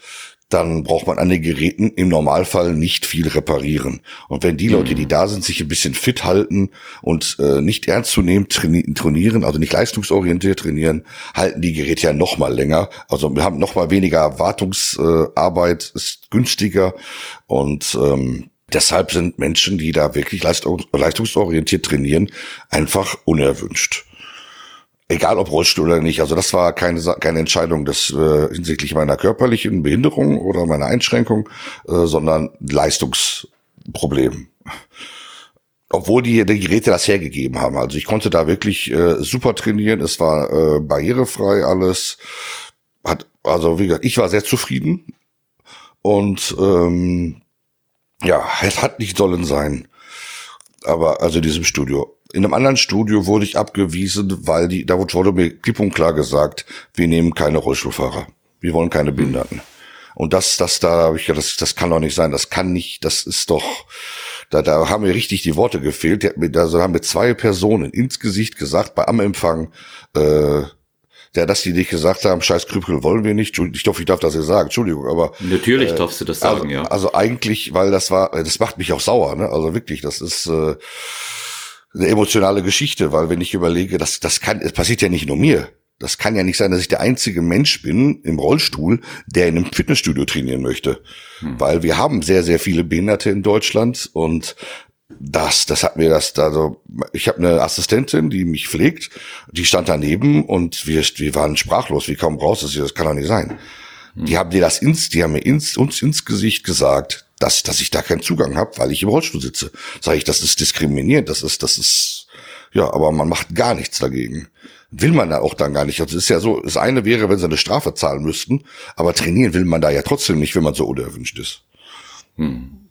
dann braucht man an den Geräten im Normalfall nicht viel reparieren. Und wenn die Leute, die mhm. da sind, sich ein bisschen fit halten und äh, nicht ernst zu nehmen trainieren, also nicht leistungsorientiert trainieren, halten die Geräte ja noch mal länger. Also wir haben noch mal weniger Wartungsarbeit, ist günstiger und ähm, Deshalb sind Menschen, die da wirklich leistungsorientiert trainieren, einfach unerwünscht. Egal ob Rollstuhl oder nicht. Also das war keine, keine Entscheidung des, äh, hinsichtlich meiner körperlichen Behinderung oder meiner Einschränkung, äh, sondern Leistungsproblem. Obwohl die, die Geräte das hergegeben haben. Also ich konnte da wirklich äh, super trainieren. Es war äh, barrierefrei alles. Hat, also wie gesagt, ich war sehr zufrieden. Und ähm, ja, es hat nicht sollen sein. Aber also in diesem Studio. In einem anderen Studio wurde ich abgewiesen, weil die, da wurde mir klipp und klar gesagt, wir nehmen keine Rollstuhlfahrer. Wir wollen keine Behinderten. Und das, das da habe ich ja, das, das kann doch nicht sein. Das kann nicht, das ist doch, da, da haben mir richtig die Worte gefehlt. Die hat mir, da haben mir zwei Personen ins Gesicht gesagt, bei am Empfang, äh, der, dass die nicht gesagt haben, scheiß Krüppel wollen wir nicht. Ich hoffe, ich darf das ja sagen, Entschuldigung, aber. Natürlich äh, darfst du das sagen, also, ja. Also eigentlich, weil das war, das macht mich auch sauer, ne? Also wirklich, das ist äh, eine emotionale Geschichte, weil wenn ich überlege, das, das kann, es passiert ja nicht nur mir. Das kann ja nicht sein, dass ich der einzige Mensch bin im Rollstuhl, der in einem Fitnessstudio trainieren möchte. Hm. Weil wir haben sehr, sehr viele Behinderte in Deutschland und das, das hat mir das, also ich habe eine Assistentin, die mich pflegt, die stand daneben und wir, wir waren sprachlos, wie kaum du das, kann doch nicht sein. Die haben dir das ins, die haben mir ins, uns ins Gesicht gesagt, dass, dass ich da keinen Zugang habe, weil ich im Rollstuhl sitze. Sag ich, das ist diskriminierend, das ist, das ist, ja, aber man macht gar nichts dagegen. Will man da auch dann gar nicht. Also es ist ja so, das eine wäre, wenn sie eine Strafe zahlen müssten, aber trainieren will man da ja trotzdem nicht, wenn man so unerwünscht ist. Hm.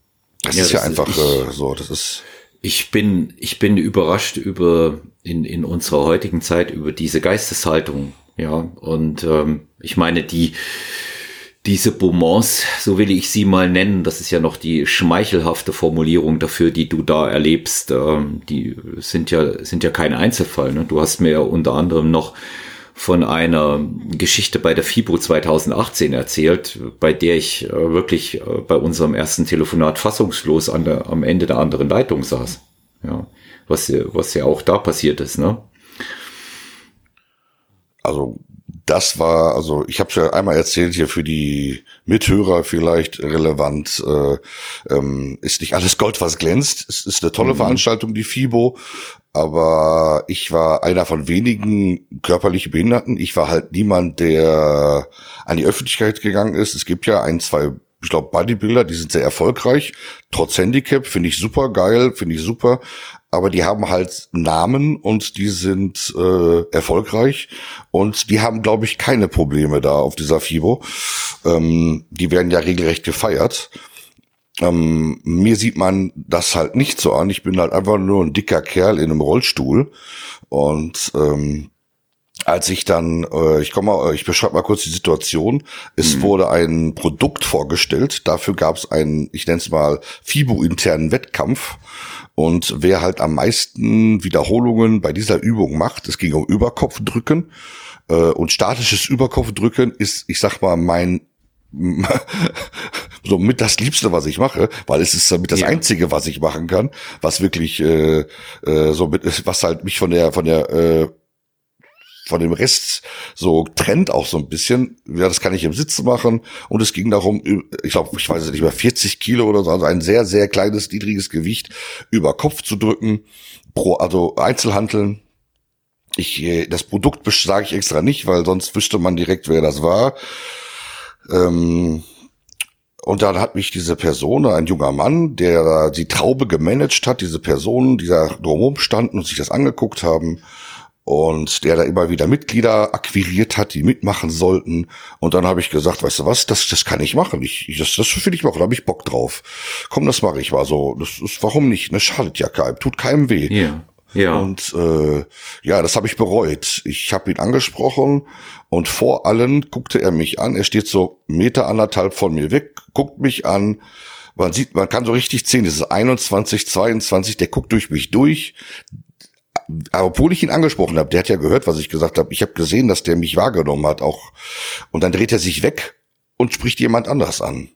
Das ja, ist ja das einfach ich, äh, so, das ist. Ich bin, ich bin überrascht über, in, in unserer heutigen Zeit über diese Geisteshaltung. Ja, und ähm, ich meine, die, diese Beaumonts, so will ich sie mal nennen, das ist ja noch die schmeichelhafte Formulierung dafür, die du da erlebst, ähm, die sind ja, sind ja kein Einzelfall. Ne? Du hast mir ja unter anderem noch von einer Geschichte bei der FIBO 2018 erzählt, bei der ich äh, wirklich äh, bei unserem ersten Telefonat fassungslos an der, am Ende der anderen Leitung saß. Ja, was, was ja auch da passiert ist, ne? Also das war, also ich habe es ja einmal erzählt hier für die Mithörer vielleicht relevant. Äh, ähm, ist nicht alles Gold, was glänzt. Es ist eine tolle mhm. Veranstaltung, die FIBO, aber ich war einer von wenigen körperlich Behinderten. Ich war halt niemand, der an die Öffentlichkeit gegangen ist. Es gibt ja ein, zwei, ich glaube, Bodybuilder, die sind sehr erfolgreich. Trotz Handicap finde ich super geil, finde ich super. aber die haben halt Namen und die sind äh, erfolgreich und die haben, glaube ich, keine Probleme da auf dieser FIBO. Ähm, die werden ja regelrecht gefeiert. Ähm, mir sieht man das halt nicht so an. Ich bin halt einfach nur ein dicker Kerl in einem Rollstuhl und ähm, als ich dann, äh, ich komme mal, ich beschreibe mal kurz die Situation. Es mhm. wurde ein Produkt vorgestellt. Dafür gab es einen, ich nenne es mal FIBO-internen Wettkampf. Und wer halt am meisten Wiederholungen bei dieser Übung macht, es ging um Überkopfdrücken. Äh, und statisches Überkopfdrücken ist, ich sag mal, mein so mit das Liebste, was ich mache, weil es ist damit das ja. Einzige, was ich machen kann, was wirklich äh, äh, so mit, was halt mich von der von der äh, von dem Rest so trennt auch so ein bisschen. Ja, das kann ich im Sitzen machen. Und es ging darum, ich glaube, ich weiß nicht mehr, 40 Kilo oder so, also ein sehr, sehr kleines, niedriges Gewicht über Kopf zu drücken, pro, also Einzelhandeln. Ich, äh, das Produkt sage ich extra nicht, weil sonst wüsste man direkt, wer das war. Ähm, und dann hat mich diese Person, ein junger Mann, der die Traube gemanagt hat, diese Personen, die da drumherum standen und sich das angeguckt haben, und der da immer wieder Mitglieder akquiriert hat, die mitmachen sollten. Und dann habe ich gesagt, weißt du was, das, das kann ich machen. Ich, das, das will ich machen, da habe ich Bock drauf. Komm, das mache ich. War so, das ist, warum nicht? Ne, schadet ja keinem, tut keinem weh. Ja. Ja. Und äh, ja, das habe ich bereut. Ich habe ihn angesprochen und vor allen guckte er mich an. Er steht so Meter anderthalb von mir weg, guckt mich an. Man sieht, man kann so richtig sehen, das ist 21, 22, der guckt durch mich durch obwohl ich ihn angesprochen habe, der hat ja gehört, was ich gesagt habe. Ich habe gesehen, dass der mich wahrgenommen hat, auch. Und dann dreht er sich weg und spricht jemand anders an.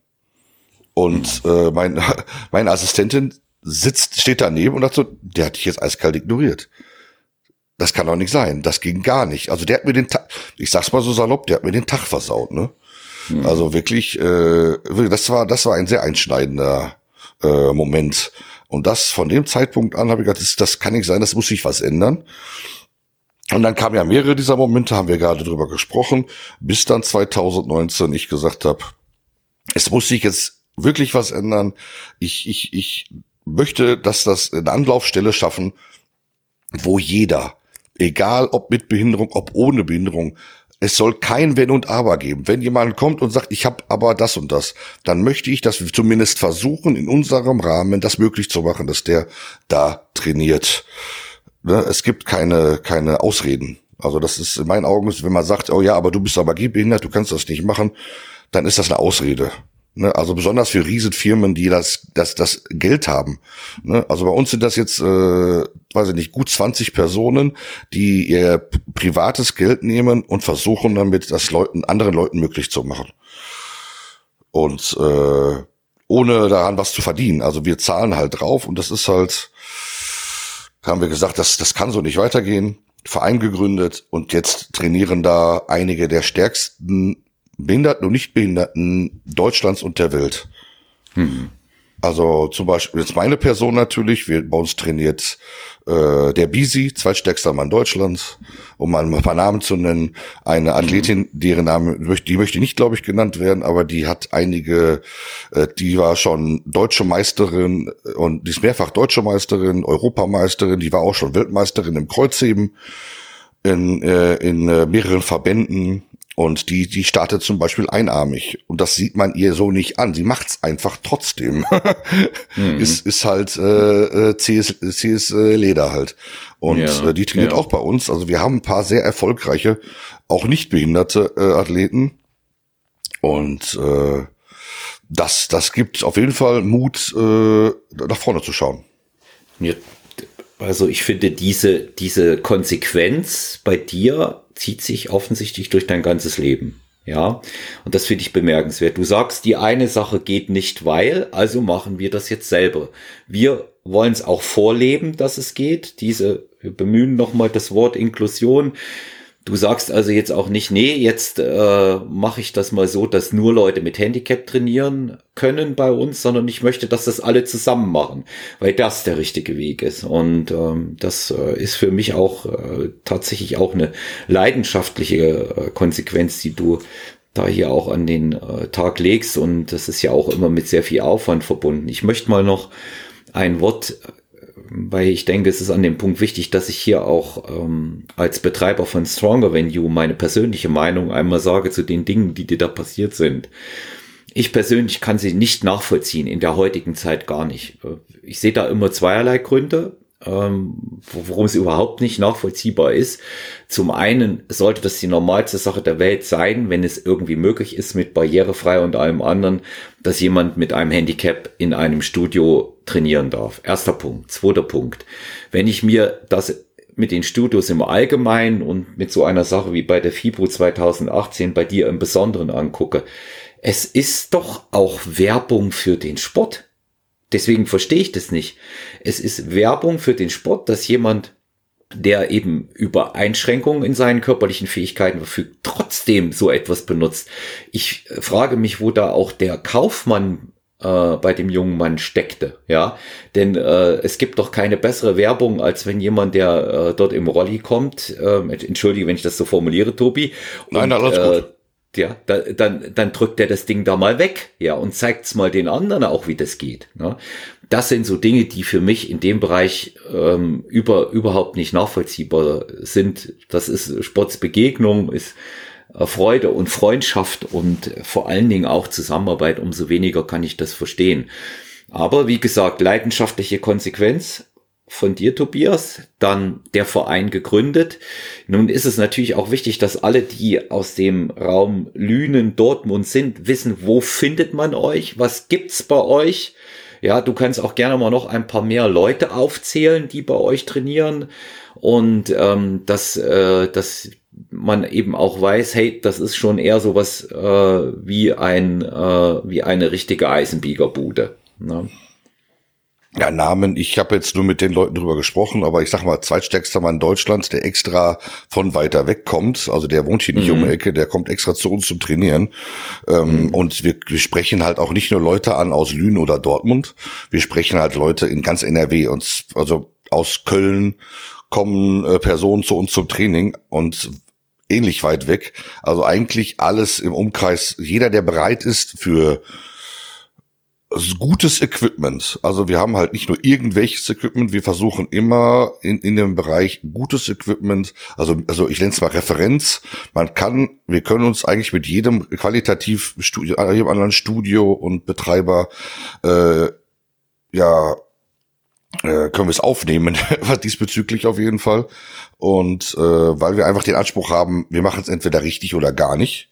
Und äh, mein, meine Assistentin sitzt, steht daneben und sagt so, der hat dich jetzt eiskalt ignoriert. Das kann doch nicht sein. Das ging gar nicht. Also der hat mir den Tag, ich sag's mal so salopp, der hat mir den Tag versaut, ne? Mhm. Also wirklich, äh, das war, das war ein sehr einschneidender äh, Moment. Und das von dem Zeitpunkt an habe ich gedacht, das, das kann nicht sein, das muss sich was ändern. Und dann kamen ja mehrere dieser Momente, haben wir gerade drüber gesprochen, bis dann 2019 ich gesagt habe, es muss sich jetzt wirklich was ändern. Ich, ich, ich möchte, dass das eine Anlaufstelle schaffen, wo jeder, egal ob mit Behinderung, ob ohne Behinderung, es soll kein Wenn und Aber geben. Wenn jemand kommt und sagt, ich habe aber das und das, dann möchte ich, dass wir zumindest versuchen, in unserem Rahmen das möglich zu machen, dass der da trainiert. Ne? Es gibt keine, keine Ausreden. Also das ist in meinen Augen, wenn man sagt, oh ja, aber du bist aber gehbehindert, du kannst das nicht machen, dann ist das eine Ausrede. Ne? Also besonders für Riesenfirmen, die das, das, das Geld haben. Ne? Also bei uns sind das jetzt, äh, weiß ich nicht, gut 20 Personen, die ihr privates Geld nehmen und versuchen damit, das Leuten, anderen Leuten möglich zu machen. Und äh, ohne daran was zu verdienen. Also wir zahlen halt drauf und das ist halt, haben wir gesagt, das, das kann so nicht weitergehen. Verein gegründet und jetzt trainieren da einige der stärksten Behinderten und Nichtbehinderten Deutschlands und der Welt. Hm. Also zum Beispiel jetzt meine Person natürlich, wir, bei uns trainiert äh, der Bisi, zweitstärkster Mann Deutschlands, um mal ein paar Namen zu nennen. Eine Athletin, deren Name, die möchte nicht, glaube ich, genannt werden, aber die hat einige, äh, die war schon deutsche Meisterin und die ist mehrfach deutsche Meisterin, Europameisterin, die war auch schon Weltmeisterin im Kreuzheben in, äh, in äh, mehreren Verbänden und die, die startet zum Beispiel einarmig. Und das sieht man ihr so nicht an. Sie macht's einfach trotzdem. mhm. Ist, ist halt äh, CS, äh, CS äh, Leder halt. Und ja, äh, die trainiert ja. auch bei uns. Also wir haben ein paar sehr erfolgreiche, auch nicht behinderte äh, Athleten. Und äh, das, das gibt auf jeden Fall Mut, äh, nach vorne zu schauen. Ja, also ich finde diese, diese Konsequenz bei dir zieht sich offensichtlich durch dein ganzes Leben. Ja, und das finde ich bemerkenswert. Du sagst, die eine Sache geht nicht, weil, also machen wir das jetzt selber. Wir wollen es auch vorleben, dass es geht. Diese, wir bemühen nochmal das Wort Inklusion. Du sagst also jetzt auch nicht, nee, jetzt äh, mache ich das mal so, dass nur Leute mit Handicap trainieren können bei uns, sondern ich möchte, dass das alle zusammen machen, weil das der richtige Weg ist. Und ähm, das äh, ist für mich auch äh, tatsächlich auch eine leidenschaftliche äh, Konsequenz, die du da hier auch an den äh, Tag legst. Und das ist ja auch immer mit sehr viel Aufwand verbunden. Ich möchte mal noch ein Wort weil ich denke, es ist an dem Punkt wichtig, dass ich hier auch ähm, als Betreiber von Stronger Venue meine persönliche Meinung einmal sage zu den Dingen, die dir da passiert sind. Ich persönlich kann sie nicht nachvollziehen, in der heutigen Zeit gar nicht. Ich sehe da immer zweierlei Gründe ähm, worum es überhaupt nicht nachvollziehbar ist. Zum einen sollte das die normalste Sache der Welt sein, wenn es irgendwie möglich ist, mit barrierefrei und allem anderen, dass jemand mit einem Handicap in einem Studio trainieren darf. Erster Punkt. Zweiter Punkt. Wenn ich mir das mit den Studios im Allgemeinen und mit so einer Sache wie bei der FIBO 2018 bei dir im Besonderen angucke, es ist doch auch Werbung für den Sport. Deswegen verstehe ich das nicht. Es ist Werbung für den Sport, dass jemand, der eben über Einschränkungen in seinen körperlichen Fähigkeiten verfügt, trotzdem so etwas benutzt. Ich frage mich, wo da auch der Kaufmann äh, bei dem jungen Mann steckte, ja, denn äh, es gibt doch keine bessere Werbung, als wenn jemand, der äh, dort im Rolli kommt, äh, entschuldige, wenn ich das so formuliere, Tobi, Nein, und, alles äh, gut ja, da, dann, dann drückt er das Ding da mal weg, ja, und zeigt's mal den anderen auch, wie das geht. Ne? Das sind so Dinge, die für mich in dem Bereich ähm, über, überhaupt nicht nachvollziehbar sind. Das ist Sportsbegegnung, ist äh, Freude und Freundschaft und vor allen Dingen auch Zusammenarbeit. Umso weniger kann ich das verstehen. Aber wie gesagt, leidenschaftliche Konsequenz von dir, Tobias, dann der Verein gegründet. Nun ist es natürlich auch wichtig, dass alle, die aus dem Raum Lünen, Dortmund sind, wissen, wo findet man euch? Was gibt's bei euch? Ja, du kannst auch gerne mal noch ein paar mehr Leute aufzählen, die bei euch trainieren und ähm, dass, äh, dass man eben auch weiß, hey, das ist schon eher sowas äh, wie ein äh, wie eine richtige Eisenbiegerbude. Ne? Ja, Namen, ich habe jetzt nur mit den Leuten drüber gesprochen, aber ich sag mal, zweitstärkster Mann Deutschlands, der extra von weiter weg kommt, also der wohnt hier nicht mhm. um die Ecke, der kommt extra zu uns zum Trainieren. Ähm, mhm. Und wir, wir sprechen halt auch nicht nur Leute an aus Lünen oder Dortmund, wir sprechen halt Leute in ganz NRW, und also aus Köln kommen äh, Personen zu uns zum Training und ähnlich weit weg. Also eigentlich alles im Umkreis, jeder, der bereit ist für gutes Equipment. Also wir haben halt nicht nur irgendwelches Equipment, wir versuchen immer in, in dem Bereich gutes Equipment, also, also ich nenne es mal Referenz. Man kann, wir können uns eigentlich mit jedem qualitativ Studio, äh, jedem anderen Studio und Betreiber äh, ja äh, können wir es aufnehmen, diesbezüglich auf jeden Fall. Und äh, weil wir einfach den Anspruch haben, wir machen es entweder richtig oder gar nicht.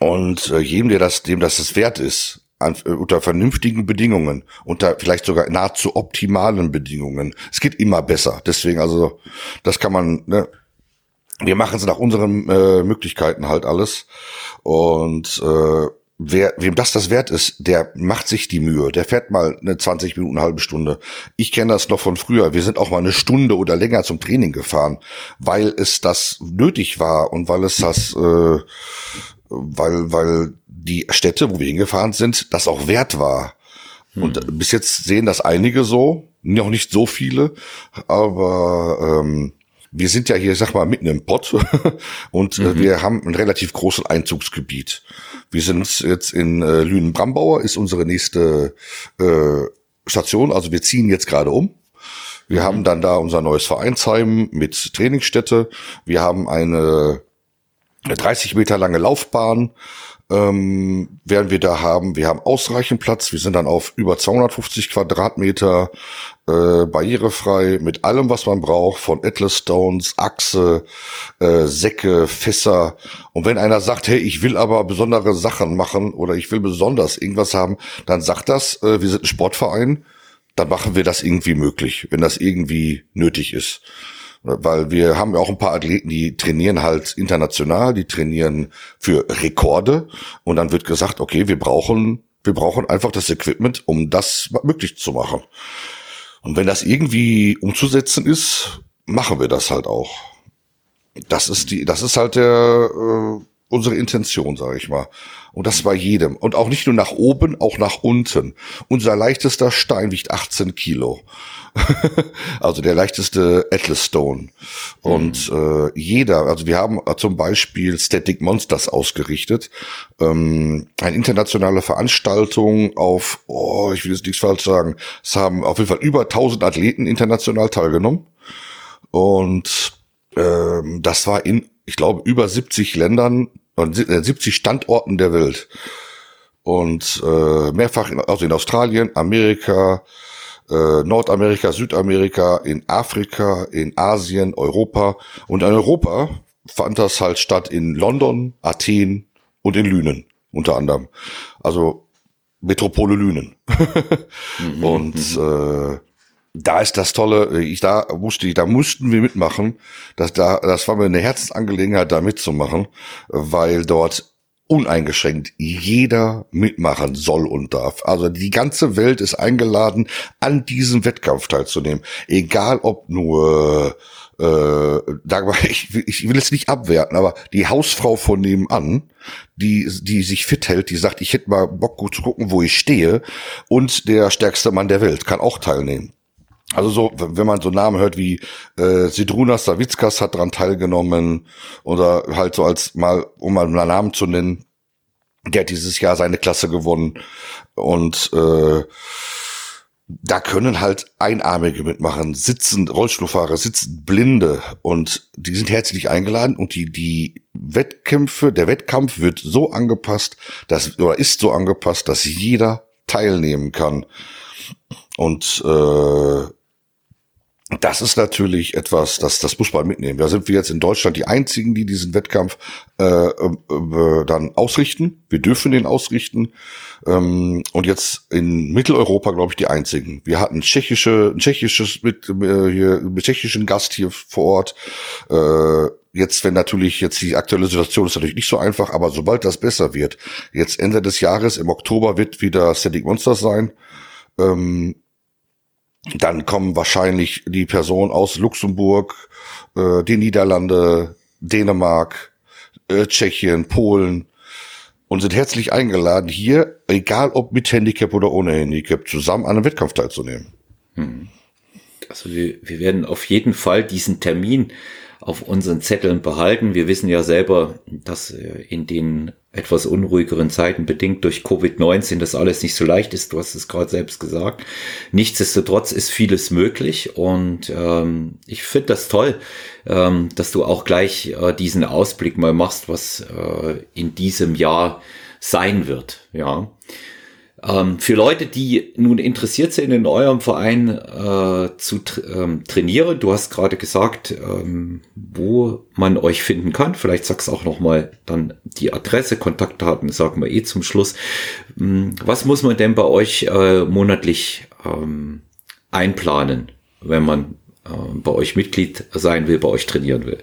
Und äh, jedem, der das, dem das es wert ist, an, äh, unter vernünftigen Bedingungen, unter vielleicht sogar nahezu optimalen Bedingungen. Es geht immer besser. Deswegen also, das kann man, ne, wir machen es nach unseren äh, Möglichkeiten halt alles. Und äh, wer, wem das das wert ist, der macht sich die Mühe. Der fährt mal eine 20 Minuten, eine halbe Stunde. Ich kenne das noch von früher. Wir sind auch mal eine Stunde oder länger zum Training gefahren, weil es das nötig war und weil es das, äh, weil, weil die Städte, wo wir hingefahren sind, das auch wert war. Hm. Und bis jetzt sehen das einige so, noch nicht so viele, aber ähm, wir sind ja hier, sag mal, mitten im Pott und äh, mhm. wir haben ein relativ großes Einzugsgebiet. Wir sind jetzt in äh, Lünen-Brambauer, ist unsere nächste äh, Station, also wir ziehen jetzt gerade um. Wir mhm. haben dann da unser neues Vereinsheim mit Trainingsstätte. Wir haben eine 30 Meter lange Laufbahn ähm, werden wir da haben. Wir haben ausreichend Platz. Wir sind dann auf über 250 Quadratmeter äh, barrierefrei mit allem, was man braucht, von Atlas Stones, Achse, äh, Säcke, Fässer. Und wenn einer sagt, hey, ich will aber besondere Sachen machen oder ich will besonders irgendwas haben, dann sagt das, äh, wir sind ein Sportverein, dann machen wir das irgendwie möglich, wenn das irgendwie nötig ist. Weil wir haben ja auch ein paar Athleten, die trainieren halt international, die trainieren für Rekorde und dann wird gesagt, okay, wir brauchen, wir brauchen einfach das Equipment, um das möglich zu machen. Und wenn das irgendwie umzusetzen ist, machen wir das halt auch. Das ist die, das ist halt der, äh, unsere Intention, sage ich mal. Und das bei jedem. Und auch nicht nur nach oben, auch nach unten. Unser leichtester Stein wiegt 18 Kilo. also der leichteste Atlas Stone. Und mhm. äh, jeder, also wir haben zum Beispiel Static Monsters ausgerichtet. Ähm, eine internationale Veranstaltung auf, oh, ich will jetzt nichts falsch sagen, es haben auf jeden Fall über 1000 Athleten international teilgenommen. Und ähm, das war in, ich glaube, über 70 Ländern und 70 Standorten der Welt. Und äh, mehrfach, in, also in Australien, Amerika, äh, Nordamerika, Südamerika, in Afrika, in Asien, Europa. Und in Europa fand das halt statt in London, Athen und in Lünen unter anderem. Also Metropole Lünen. und äh, da ist das Tolle, ich da musste, da mussten wir mitmachen. Das, da, das war mir eine Herzensangelegenheit, da mitzumachen, weil dort uneingeschränkt jeder mitmachen soll und darf. Also die ganze Welt ist eingeladen, an diesem Wettkampf teilzunehmen. Egal ob nur, äh, ich, ich will es nicht abwerten, aber die Hausfrau von nebenan, die, die sich fit hält, die sagt, ich hätte mal Bock gut zu gucken, wo ich stehe, und der stärkste Mann der Welt kann auch teilnehmen. Also so, wenn man so Namen hört wie äh, Sidrunas Savickas hat dran teilgenommen oder halt so als mal, um mal einen Namen zu nennen, der hat dieses Jahr seine Klasse gewonnen. Und äh, da können halt Einarmige mitmachen, sitzen Rollstuhlfahrer, sitzen Blinde und die sind herzlich eingeladen und die die Wettkämpfe, der Wettkampf wird so angepasst, dass oder ist so angepasst, dass jeder teilnehmen kann. Und äh, das ist natürlich etwas, das, das muss man mitnehmen. Da sind wir jetzt in Deutschland die einzigen, die diesen Wettkampf äh, äh, äh, dann ausrichten. Wir dürfen den ausrichten. Ähm, und jetzt in Mitteleuropa, glaube ich, die einzigen. Wir hatten tschechische, tschechisches mit, äh, hier, mit tschechischen Gast hier vor Ort. Äh, jetzt, wenn natürlich jetzt die aktuelle Situation ist natürlich nicht so einfach, aber sobald das besser wird, jetzt Ende des Jahres, im Oktober wird wieder Static Monsters sein. Ähm, dann kommen wahrscheinlich die Personen aus Luxemburg, äh, die Niederlande, Dänemark, äh, Tschechien, Polen und sind herzlich eingeladen, hier, egal ob mit Handicap oder ohne Handicap, zusammen an einem Wettkampf teilzunehmen. Hm. Also wir, wir werden auf jeden Fall diesen Termin auf unseren Zetteln behalten. Wir wissen ja selber, dass äh, in den etwas unruhigeren Zeiten bedingt durch Covid-19 das alles nicht so leicht ist. Du hast es gerade selbst gesagt. Nichtsdestotrotz ist vieles möglich und ähm, ich finde das toll, ähm, dass du auch gleich äh, diesen Ausblick mal machst, was äh, in diesem Jahr sein wird. Ja. Ähm, für Leute, die nun interessiert sind, in eurem Verein äh, zu tra ähm, trainieren, du hast gerade gesagt, ähm, wo man euch finden kann. Vielleicht sagst du auch noch mal dann die Adresse, Kontaktdaten, sagen wir eh zum Schluss. Ähm, was muss man denn bei euch äh, monatlich ähm, einplanen, wenn man äh, bei euch Mitglied sein will, bei euch trainieren will?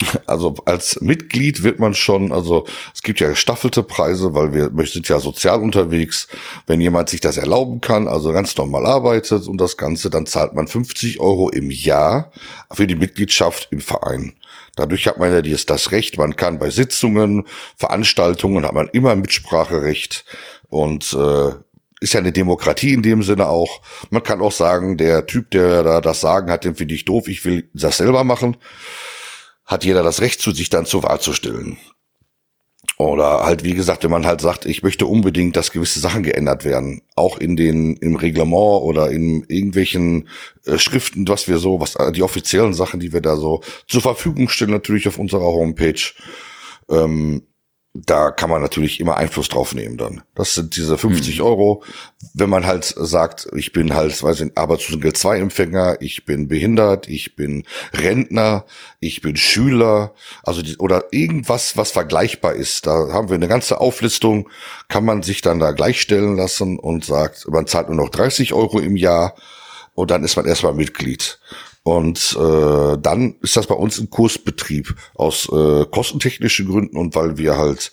Also als Mitglied wird man schon, also es gibt ja gestaffelte Preise, weil wir, wir sind ja sozial unterwegs. Wenn jemand sich das erlauben kann, also ganz normal arbeitet und das Ganze, dann zahlt man 50 Euro im Jahr für die Mitgliedschaft im Verein. Dadurch hat man ja das Recht, man kann bei Sitzungen, Veranstaltungen hat man immer Mitspracherecht und äh, ist ja eine Demokratie in dem Sinne auch. Man kann auch sagen, der Typ, der da das Sagen hat, den finde ich doof, ich will das selber machen hat jeder das Recht zu sich dann zur Wahl zu stellen. Oder halt, wie gesagt, wenn man halt sagt, ich möchte unbedingt, dass gewisse Sachen geändert werden, auch in den, im Reglement oder in irgendwelchen äh, Schriften, was wir so, was äh, die offiziellen Sachen, die wir da so zur Verfügung stellen, natürlich auf unserer Homepage. Ähm, da kann man natürlich immer Einfluss drauf nehmen dann. Das sind diese 50 mhm. Euro. Wenn man halt sagt, ich bin halt, weiß ich, Arbeitslosengeld 2 Empfänger, ich bin behindert, ich bin Rentner, ich bin Schüler, also die, oder irgendwas, was vergleichbar ist. Da haben wir eine ganze Auflistung, kann man sich dann da gleichstellen lassen und sagt, man zahlt nur noch 30 Euro im Jahr und dann ist man erstmal Mitglied. Und äh, dann ist das bei uns ein Kursbetrieb aus äh, kostentechnischen Gründen und weil wir halt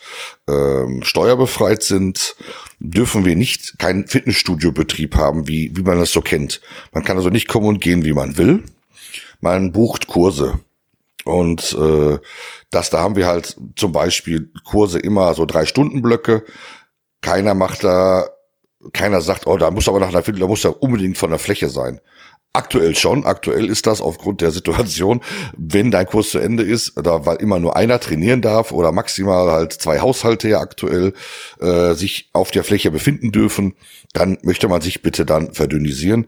ähm, steuerbefreit sind, dürfen wir nicht keinen Fitnessstudiobetrieb haben, wie, wie man das so kennt. Man kann also nicht kommen und gehen, wie man will. Man bucht Kurse. Und äh, das, da haben wir halt zum Beispiel Kurse immer so drei Stunden Blöcke. Keiner macht da, keiner sagt, oh, da muss aber nach einer Viertel, da muss er unbedingt von der Fläche sein. Aktuell schon. Aktuell ist das aufgrund der Situation, wenn dein Kurs zu Ende ist, da weil immer nur einer trainieren darf oder maximal halt zwei Haushalte ja aktuell äh, sich auf der Fläche befinden dürfen, dann möchte man sich bitte dann verdünnisieren.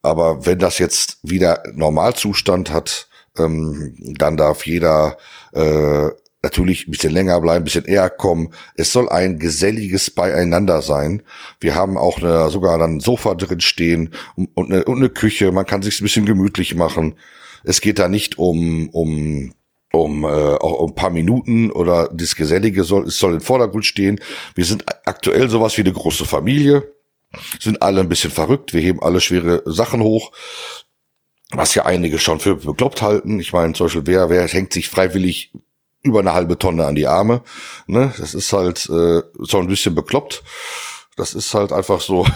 Aber wenn das jetzt wieder Normalzustand hat, ähm, dann darf jeder äh, natürlich ein bisschen länger bleiben, ein bisschen eher kommen. Es soll ein geselliges Beieinander sein. Wir haben auch eine, sogar ein Sofa drin stehen und eine, und eine Küche. Man kann sich ein bisschen gemütlich machen. Es geht da nicht um, um um äh, auch ein paar Minuten oder das Gesellige soll, es soll im Vordergrund stehen. Wir sind aktuell sowas wie eine große Familie, sind alle ein bisschen verrückt, wir heben alle schwere Sachen hoch, was ja einige schon für bekloppt halten. Ich meine, zum Beispiel, wer, wer hängt sich freiwillig über eine halbe Tonne an die Arme? Ne? Das ist halt äh, so ein bisschen bekloppt. Das ist halt einfach so.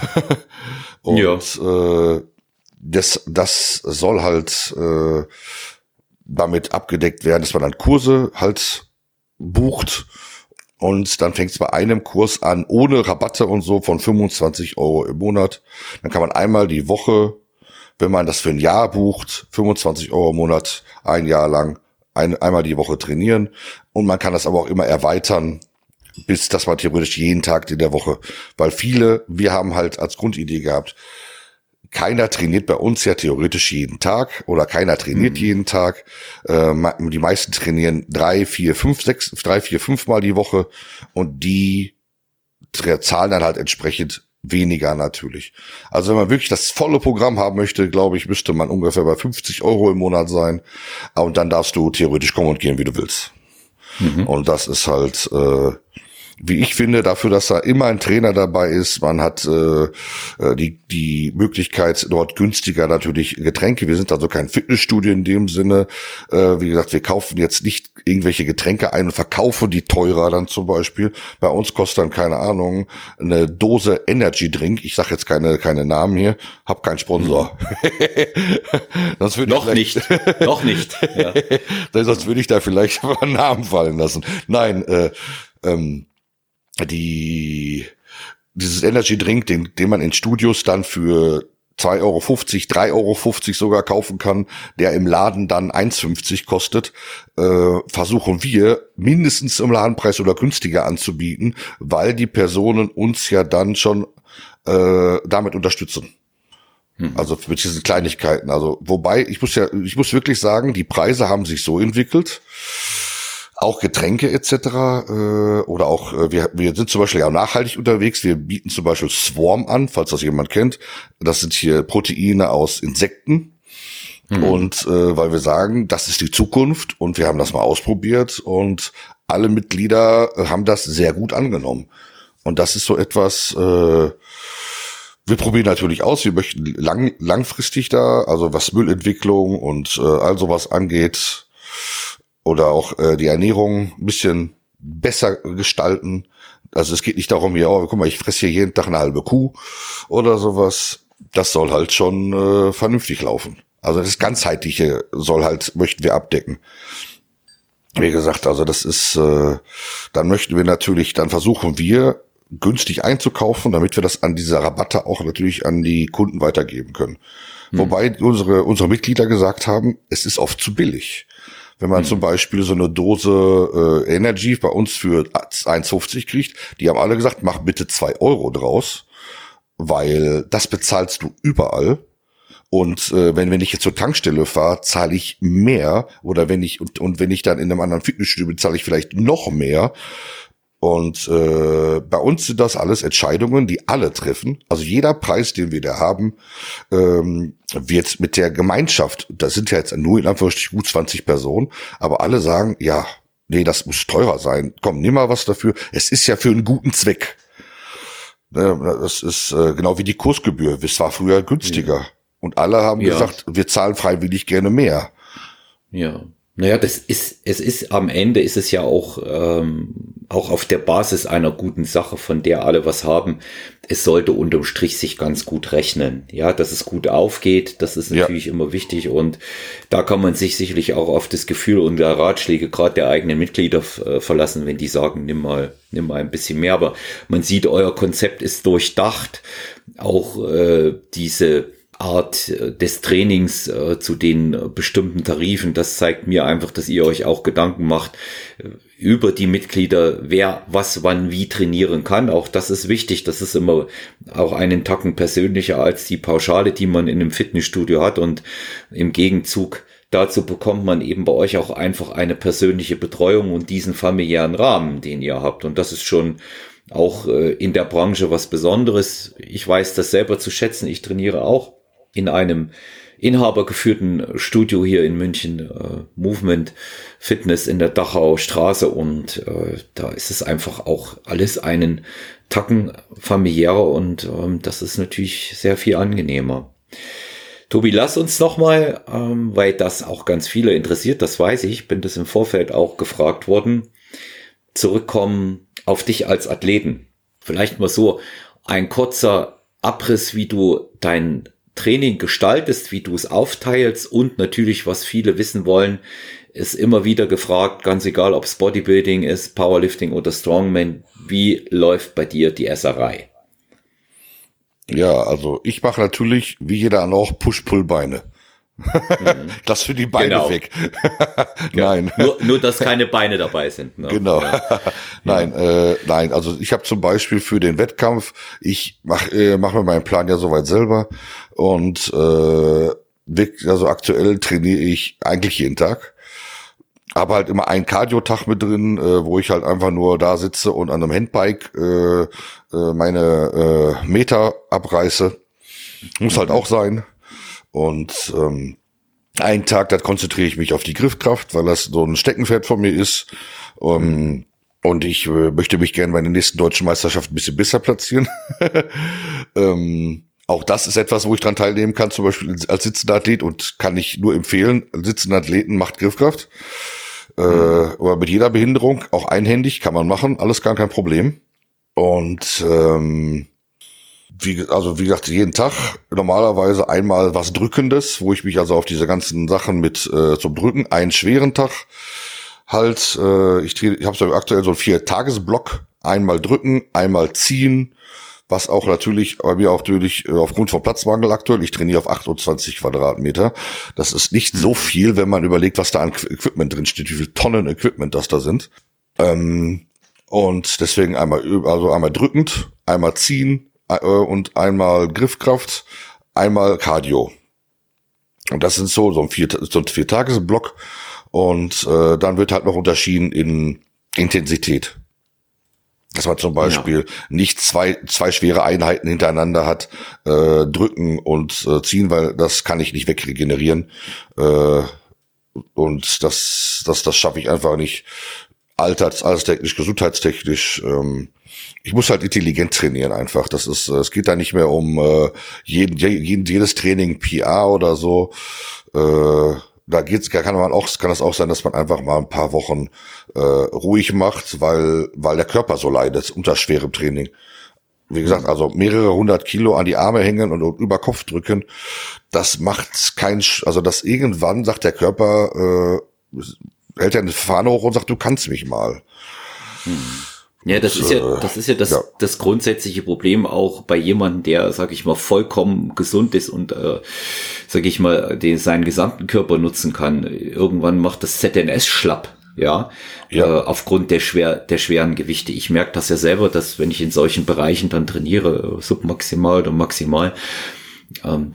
Und ja. äh, das, das soll halt äh, damit abgedeckt werden, dass man dann Kurse halt bucht und dann fängt es bei einem Kurs an, ohne Rabatte und so, von 25 Euro im Monat. Dann kann man einmal die Woche wenn man das für ein Jahr bucht, 25 Euro im Monat, ein Jahr lang, ein, einmal die Woche trainieren. Und man kann das aber auch immer erweitern, bis dass man theoretisch jeden Tag in der Woche, weil viele, wir haben halt als Grundidee gehabt, keiner trainiert bei uns ja theoretisch jeden Tag oder keiner trainiert mhm. jeden Tag. Äh, die meisten trainieren drei, vier, fünf, sechs, drei, vier, fünf Mal die Woche und die zahlen dann halt entsprechend weniger natürlich. Also wenn man wirklich das volle Programm haben möchte, glaube ich, müsste man ungefähr bei 50 Euro im Monat sein. Und dann darfst du theoretisch kommen und gehen, wie du willst. Mhm. Und das ist halt äh, wie ich finde, dafür, dass da immer ein Trainer dabei ist. Man hat äh, äh, die, die Möglichkeit, dort günstiger natürlich Getränke. Wir sind also kein Fitnessstudio in dem Sinne. Äh, wie gesagt, wir kaufen jetzt nicht irgendwelche Getränke ein und verkaufen die teurer dann zum Beispiel. Bei uns kostet dann, keine Ahnung, eine Dose Energy Drink. Ich sage jetzt keine, keine Namen hier, hab keinen Sponsor. sonst würde Noch nicht. Noch nicht. Ja. sonst würde ich da vielleicht einen Namen fallen lassen. Nein, äh, ähm, die, dieses Energy Drink, den, den man in Studios dann für 2,50 Euro, 3,50 Euro sogar kaufen kann, der im Laden dann 1,50 kostet, äh, versuchen wir mindestens im Ladenpreis oder günstiger anzubieten, weil die Personen uns ja dann schon äh, damit unterstützen. Hm. Also mit diesen Kleinigkeiten. Also wobei ich muss ja, ich muss wirklich sagen, die Preise haben sich so entwickelt auch Getränke etc. Äh, oder auch, äh, wir, wir sind zum Beispiel ja nachhaltig unterwegs. Wir bieten zum Beispiel Swarm an, falls das jemand kennt. Das sind hier Proteine aus Insekten. Mhm. Und äh, weil wir sagen, das ist die Zukunft und wir haben das mal ausprobiert und alle Mitglieder haben das sehr gut angenommen. Und das ist so etwas, äh, wir probieren natürlich aus, wir möchten lang, langfristig da, also was Müllentwicklung und äh, all sowas angeht, oder auch äh, die Ernährung ein bisschen besser gestalten. Also es geht nicht darum, ja, oh, guck mal, ich fresse hier jeden Tag eine halbe Kuh oder sowas. Das soll halt schon äh, vernünftig laufen. Also das ganzheitliche soll halt möchten wir abdecken. Wie gesagt, also das ist, äh, dann möchten wir natürlich, dann versuchen wir günstig einzukaufen, damit wir das an diese Rabatte auch natürlich an die Kunden weitergeben können. Hm. Wobei unsere unsere Mitglieder gesagt haben, es ist oft zu billig. Wenn man mhm. zum Beispiel so eine Dose äh, Energy bei uns für 1,50 kriegt, die haben alle gesagt, mach bitte zwei Euro draus, weil das bezahlst du überall. Und äh, wenn, wenn ich jetzt zur Tankstelle fahre, zahle ich mehr. Oder wenn ich, und, und wenn ich dann in einem anderen Fitnessstudio bin, zahle ich vielleicht noch mehr. Und äh, bei uns sind das alles Entscheidungen, die alle treffen. Also jeder Preis, den wir da haben, ähm, wird mit der Gemeinschaft, das sind ja jetzt nur in Anführungsstrichen gut 20 Personen, aber alle sagen, ja, nee, das muss teurer sein. Komm, nimm mal was dafür. Es ist ja für einen guten Zweck. Ne, das ist äh, genau wie die Kursgebühr. Es war früher günstiger. Ja. Und alle haben ja. gesagt, wir zahlen freiwillig gerne mehr. Ja. Naja, das ist, es ist am Ende ist es ja auch, ähm, auch auf der Basis einer guten Sache, von der alle was haben. Es sollte unterm Strich sich ganz gut rechnen. Ja, dass es gut aufgeht, das ist natürlich ja. immer wichtig und da kann man sich sicherlich auch auf das Gefühl und der Ratschläge gerade der eigenen Mitglieder äh, verlassen, wenn die sagen, nimm mal, nimm mal ein bisschen mehr. Aber man sieht, euer Konzept ist durchdacht. Auch äh, diese Art äh, des Trainings äh, zu den äh, bestimmten Tarifen. Das zeigt mir einfach, dass ihr euch auch Gedanken macht äh, über die Mitglieder, wer was wann wie trainieren kann. Auch das ist wichtig. Das ist immer auch einen Tacken persönlicher als die Pauschale, die man in einem Fitnessstudio hat. Und im Gegenzug dazu bekommt man eben bei euch auch einfach eine persönliche Betreuung und diesen familiären Rahmen, den ihr habt. Und das ist schon auch in der Branche was Besonderes. Ich weiß das selber zu schätzen. Ich trainiere auch in einem inhabergeführten Studio hier in München, äh, Movement Fitness in der Dachau Straße und äh, da ist es einfach auch alles einen Tacken familiärer und ähm, das ist natürlich sehr viel angenehmer. Tobi, lass uns noch mal, ähm, weil das auch ganz viele interessiert, das weiß ich, bin das im Vorfeld auch gefragt worden, zurückkommen auf dich als Athleten. Vielleicht mal so ein kurzer Abriss, wie du dein Training gestaltest, wie du es aufteilst und natürlich, was viele wissen wollen, ist immer wieder gefragt, ganz egal, ob es Bodybuilding ist, Powerlifting oder Strongman, wie läuft bei dir die Esserei? Ja, also ich mache natürlich, wie jeder auch, Push-Pull-Beine. Mhm. das für die Beine genau. weg. nein. Nur, nur, dass keine Beine dabei sind. Ne? Genau. Ja. nein. Äh, nein. Also ich habe zum Beispiel für den Wettkampf, ich mache äh, mach mir meinen Plan ja soweit selber und äh, also aktuell trainiere ich eigentlich jeden Tag. Aber halt immer einen Cardio-Tag mit drin, äh, wo ich halt einfach nur da sitze und an einem Handbike äh, äh, meine äh, Meter abreiße. Muss halt auch sein. Und ähm, einen Tag, da konzentriere ich mich auf die Griffkraft, weil das so ein Steckenpferd von mir ist. Ähm, und ich äh, möchte mich gerne bei der nächsten deutschen Meisterschaft ein bisschen besser platzieren. ähm, auch das ist etwas, wo ich dran teilnehmen kann, zum Beispiel als sitzender Athlet und kann ich nur empfehlen, sitzender Athleten macht Griffkraft. Äh, aber mit jeder Behinderung, auch einhändig, kann man machen, alles gar kein Problem. Und ähm, wie, also wie gesagt, jeden Tag normalerweise einmal was Drückendes, wo ich mich also auf diese ganzen Sachen mit äh, zum Drücken, einen schweren Tag halt, äh, ich, ich habe so aktuell so einen Vier-Tages-Block, einmal drücken, einmal ziehen, was auch natürlich bei mir auch natürlich äh, aufgrund von Platzmangel aktuell, ich trainiere auf 28 Quadratmeter. Das ist nicht so viel, wenn man überlegt, was da an Equipment drin steht, wie viel Tonnen Equipment das da sind. Ähm, und deswegen einmal, also einmal drückend, einmal ziehen, äh, und einmal Griffkraft, einmal Cardio. Und das sind so, so ein vier, so ein vier Tagesblock. Und äh, dann wird halt noch unterschieden in Intensität. Dass man zum Beispiel ja. nicht zwei, zwei schwere Einheiten hintereinander hat, äh, drücken und äh, ziehen, weil das kann ich nicht wegregenerieren. Äh, und das, das, das schaffe ich einfach nicht. Alters, alterstechnisch, gesundheitstechnisch. Ähm, ich muss halt intelligent trainieren einfach. Das ist, es geht da nicht mehr um äh, jeden, jeden, jedes Training PR oder so. Äh, da geht's, kann man auch, kann das auch sein, dass man einfach mal ein paar Wochen äh, ruhig macht, weil, weil der Körper so leidet unter schwerem Training. Wie gesagt, also mehrere hundert Kilo an die Arme hängen und, und über Kopf drücken, das macht kein, also das irgendwann sagt der Körper, äh, hält er eine Fahne hoch und sagt, du kannst mich mal. Hm. Ja, das ist ja, das ist ja das, ja. das grundsätzliche Problem auch bei jemandem, der, sag ich mal, vollkommen gesund ist und, äh, sag ich mal, den seinen gesamten Körper nutzen kann. Irgendwann macht das ZNS schlapp, ja, ja. Äh, aufgrund der schwer, der schweren Gewichte. Ich merke das ja selber, dass wenn ich in solchen Bereichen dann trainiere, submaximal oder maximal,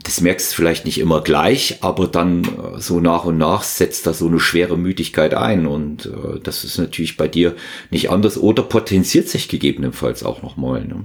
das merkst du vielleicht nicht immer gleich, aber dann äh, so nach und nach setzt da so eine schwere Müdigkeit ein und äh, das ist natürlich bei dir nicht anders oder potenziert sich gegebenenfalls auch nochmal. Ne?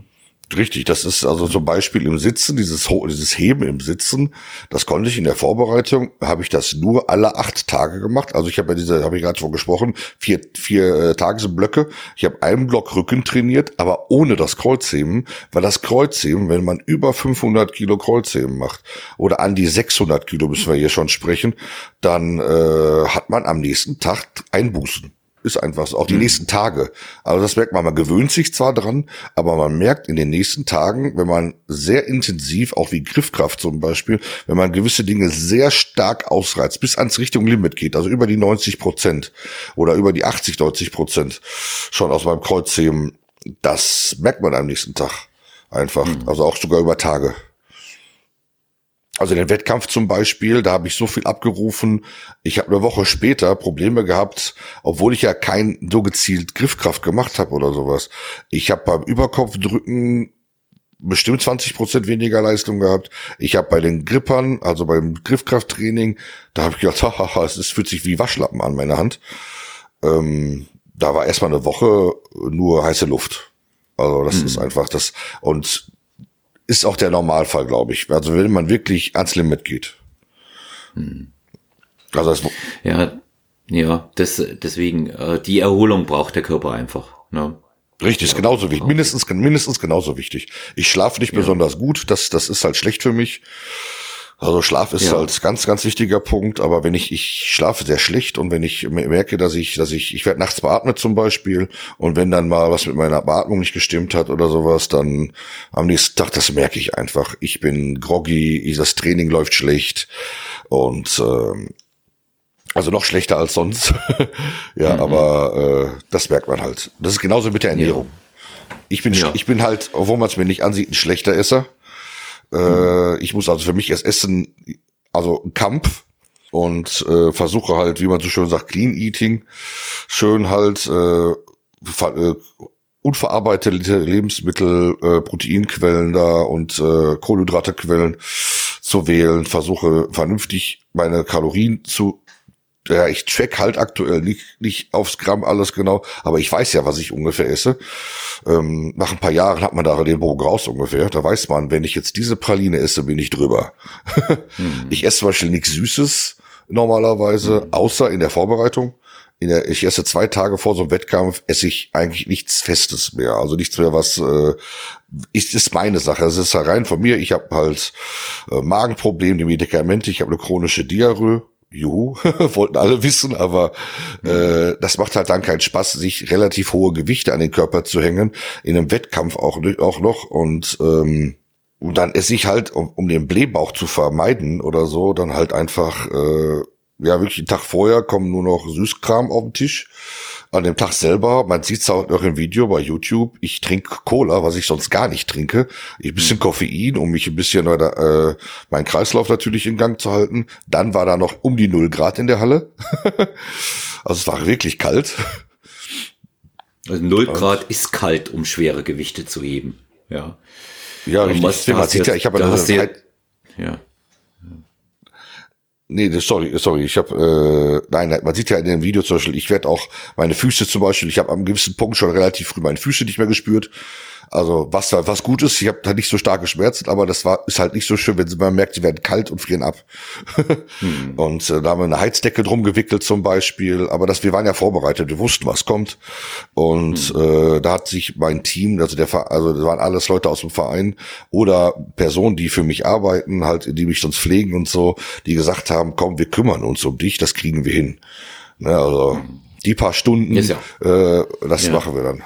Richtig, das ist also zum Beispiel im Sitzen, dieses, dieses Heben im Sitzen, das konnte ich in der Vorbereitung, habe ich das nur alle acht Tage gemacht. Also ich habe ja diese, habe ich gerade schon gesprochen, vier, vier äh, Tagesblöcke. Ich habe einen Block Rücken trainiert, aber ohne das Kreuzheben, weil das Kreuzheben, wenn man über 500 Kilo Kreuzheben macht oder an die 600 Kilo müssen wir hier schon sprechen, dann äh, hat man am nächsten Tag Einbußen. Ist einfach so. Auch die mhm. nächsten Tage. Also das merkt man, man gewöhnt sich zwar dran, aber man merkt in den nächsten Tagen, wenn man sehr intensiv, auch wie Griffkraft zum Beispiel, wenn man gewisse Dinge sehr stark ausreizt, bis ans Richtung Limit geht, also über die 90 Prozent oder über die 80, 90 Prozent schon aus meinem Kreuzheben, das merkt man am nächsten Tag einfach. Mhm. Also auch sogar über Tage. Also den Wettkampf zum Beispiel, da habe ich so viel abgerufen. Ich habe eine Woche später Probleme gehabt, obwohl ich ja kein so gezielt Griffkraft gemacht habe oder sowas. Ich habe beim Überkopfdrücken bestimmt 20 Prozent weniger Leistung gehabt. Ich habe bei den Grippern, also beim Griffkrafttraining, da habe ich gedacht, haha, es fühlt sich wie Waschlappen an meine Hand. Ähm, da war erstmal eine Woche nur heiße Luft. Also das mhm. ist einfach das. Und ist auch der Normalfall, glaube ich. Also wenn man wirklich ans Limit geht. Hm. Also das ja, ja, das, deswegen, äh, die Erholung braucht der Körper einfach. Ne? Richtig, ist genauso wichtig. Mindestens, mindestens genauso wichtig. Ich schlafe nicht ja. besonders gut, das, das ist halt schlecht für mich. Also Schlaf ist ja. halt ganz, ganz wichtiger Punkt, aber wenn ich, ich schlafe sehr schlecht und wenn ich merke, dass ich, dass ich, ich werde nachts beatmet zum Beispiel und wenn dann mal was mit meiner Beatmung nicht gestimmt hat oder sowas, dann am nächsten Tag, das merke ich einfach. Ich bin groggy, das Training läuft schlecht und ähm, also noch schlechter als sonst. ja, mhm. aber äh, das merkt man halt. Das ist genauso mit der Ernährung. Ja. Ich bin, ja. ich bin halt, obwohl man es mir nicht ansieht, ein schlechter Esser. Äh, ich muss also für mich erst essen, also Kampf und äh, versuche halt, wie man so schön sagt, Clean Eating, schön halt äh, äh, unverarbeitete Lebensmittel, äh, Proteinquellen da und äh, Kohlenhydratequellen zu wählen, versuche vernünftig meine Kalorien zu ja, ich track halt aktuell nicht, nicht aufs Gramm alles genau, aber ich weiß ja, was ich ungefähr esse. Ähm, nach ein paar Jahren hat man da den Bogen raus ungefähr. Da weiß man, wenn ich jetzt diese Praline esse, bin ich drüber. mhm. Ich esse zum Beispiel nichts Süßes normalerweise, mhm. außer in der Vorbereitung. In der, ich esse zwei Tage vor so einem Wettkampf, esse ich eigentlich nichts Festes mehr. Also nichts mehr, was äh, ist, ist meine Sache. Es ist rein von mir. Ich habe halt äh, Magenprobleme, die Medikamente, ich habe eine chronische Diarrhoe Juhu, wollten alle wissen, aber äh, das macht halt dann keinen Spaß, sich relativ hohe Gewichte an den Körper zu hängen, in einem Wettkampf auch, auch noch und ähm, und dann esse ich halt, um, um den Blähbauch zu vermeiden oder so, dann halt einfach, äh, ja, wirklich einen Tag vorher kommen nur noch Süßkram auf den Tisch an dem Tag selber, man sieht es auch noch im Video bei YouTube, ich trinke Cola, was ich sonst gar nicht trinke. Ein bisschen mhm. Koffein, um mich ein bisschen äh, meinen Kreislauf natürlich in Gang zu halten. Dann war da noch um die null Grad in der Halle. also es war wirklich kalt. Also null Grad ist kalt, um schwere Gewichte zu heben. Ja. Ja, richtig. Was, man sieht ja, ich habe ja, ja. Nee, sorry, sorry, ich habe, äh, nein, man sieht ja in dem Video zum Beispiel, ich werde auch meine Füße zum Beispiel, ich habe am gewissen Punkt schon relativ früh meine Füße nicht mehr gespürt. Also was was gut ist, ich habe da nicht so starke Schmerzen, aber das war ist halt nicht so schön, wenn man merkt, sie werden kalt und frieren ab. hm. Und äh, da haben wir eine Heizdecke drum gewickelt zum Beispiel, aber das wir waren ja vorbereitet, wir wussten, was kommt. Und hm. äh, da hat sich mein Team, also der also das waren alles Leute aus dem Verein oder Personen, die für mich arbeiten, halt, die mich sonst pflegen und so, die gesagt haben, komm, wir kümmern uns um dich, das kriegen wir hin. Ne, also hm. die paar Stunden, ja. äh, das ja. machen wir dann.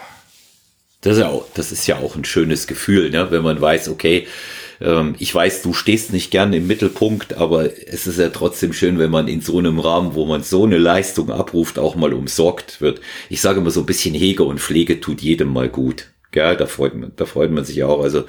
Das ist ja auch, das ist ja auch ein schönes Gefühl, ne? wenn man weiß, okay, ähm, ich weiß, du stehst nicht gerne im Mittelpunkt, aber es ist ja trotzdem schön, wenn man in so einem Rahmen, wo man so eine Leistung abruft, auch mal umsorgt wird. Ich sage immer so ein bisschen Hege und Pflege tut jedem mal gut. Ja, da freut man, da freut man sich auch. Also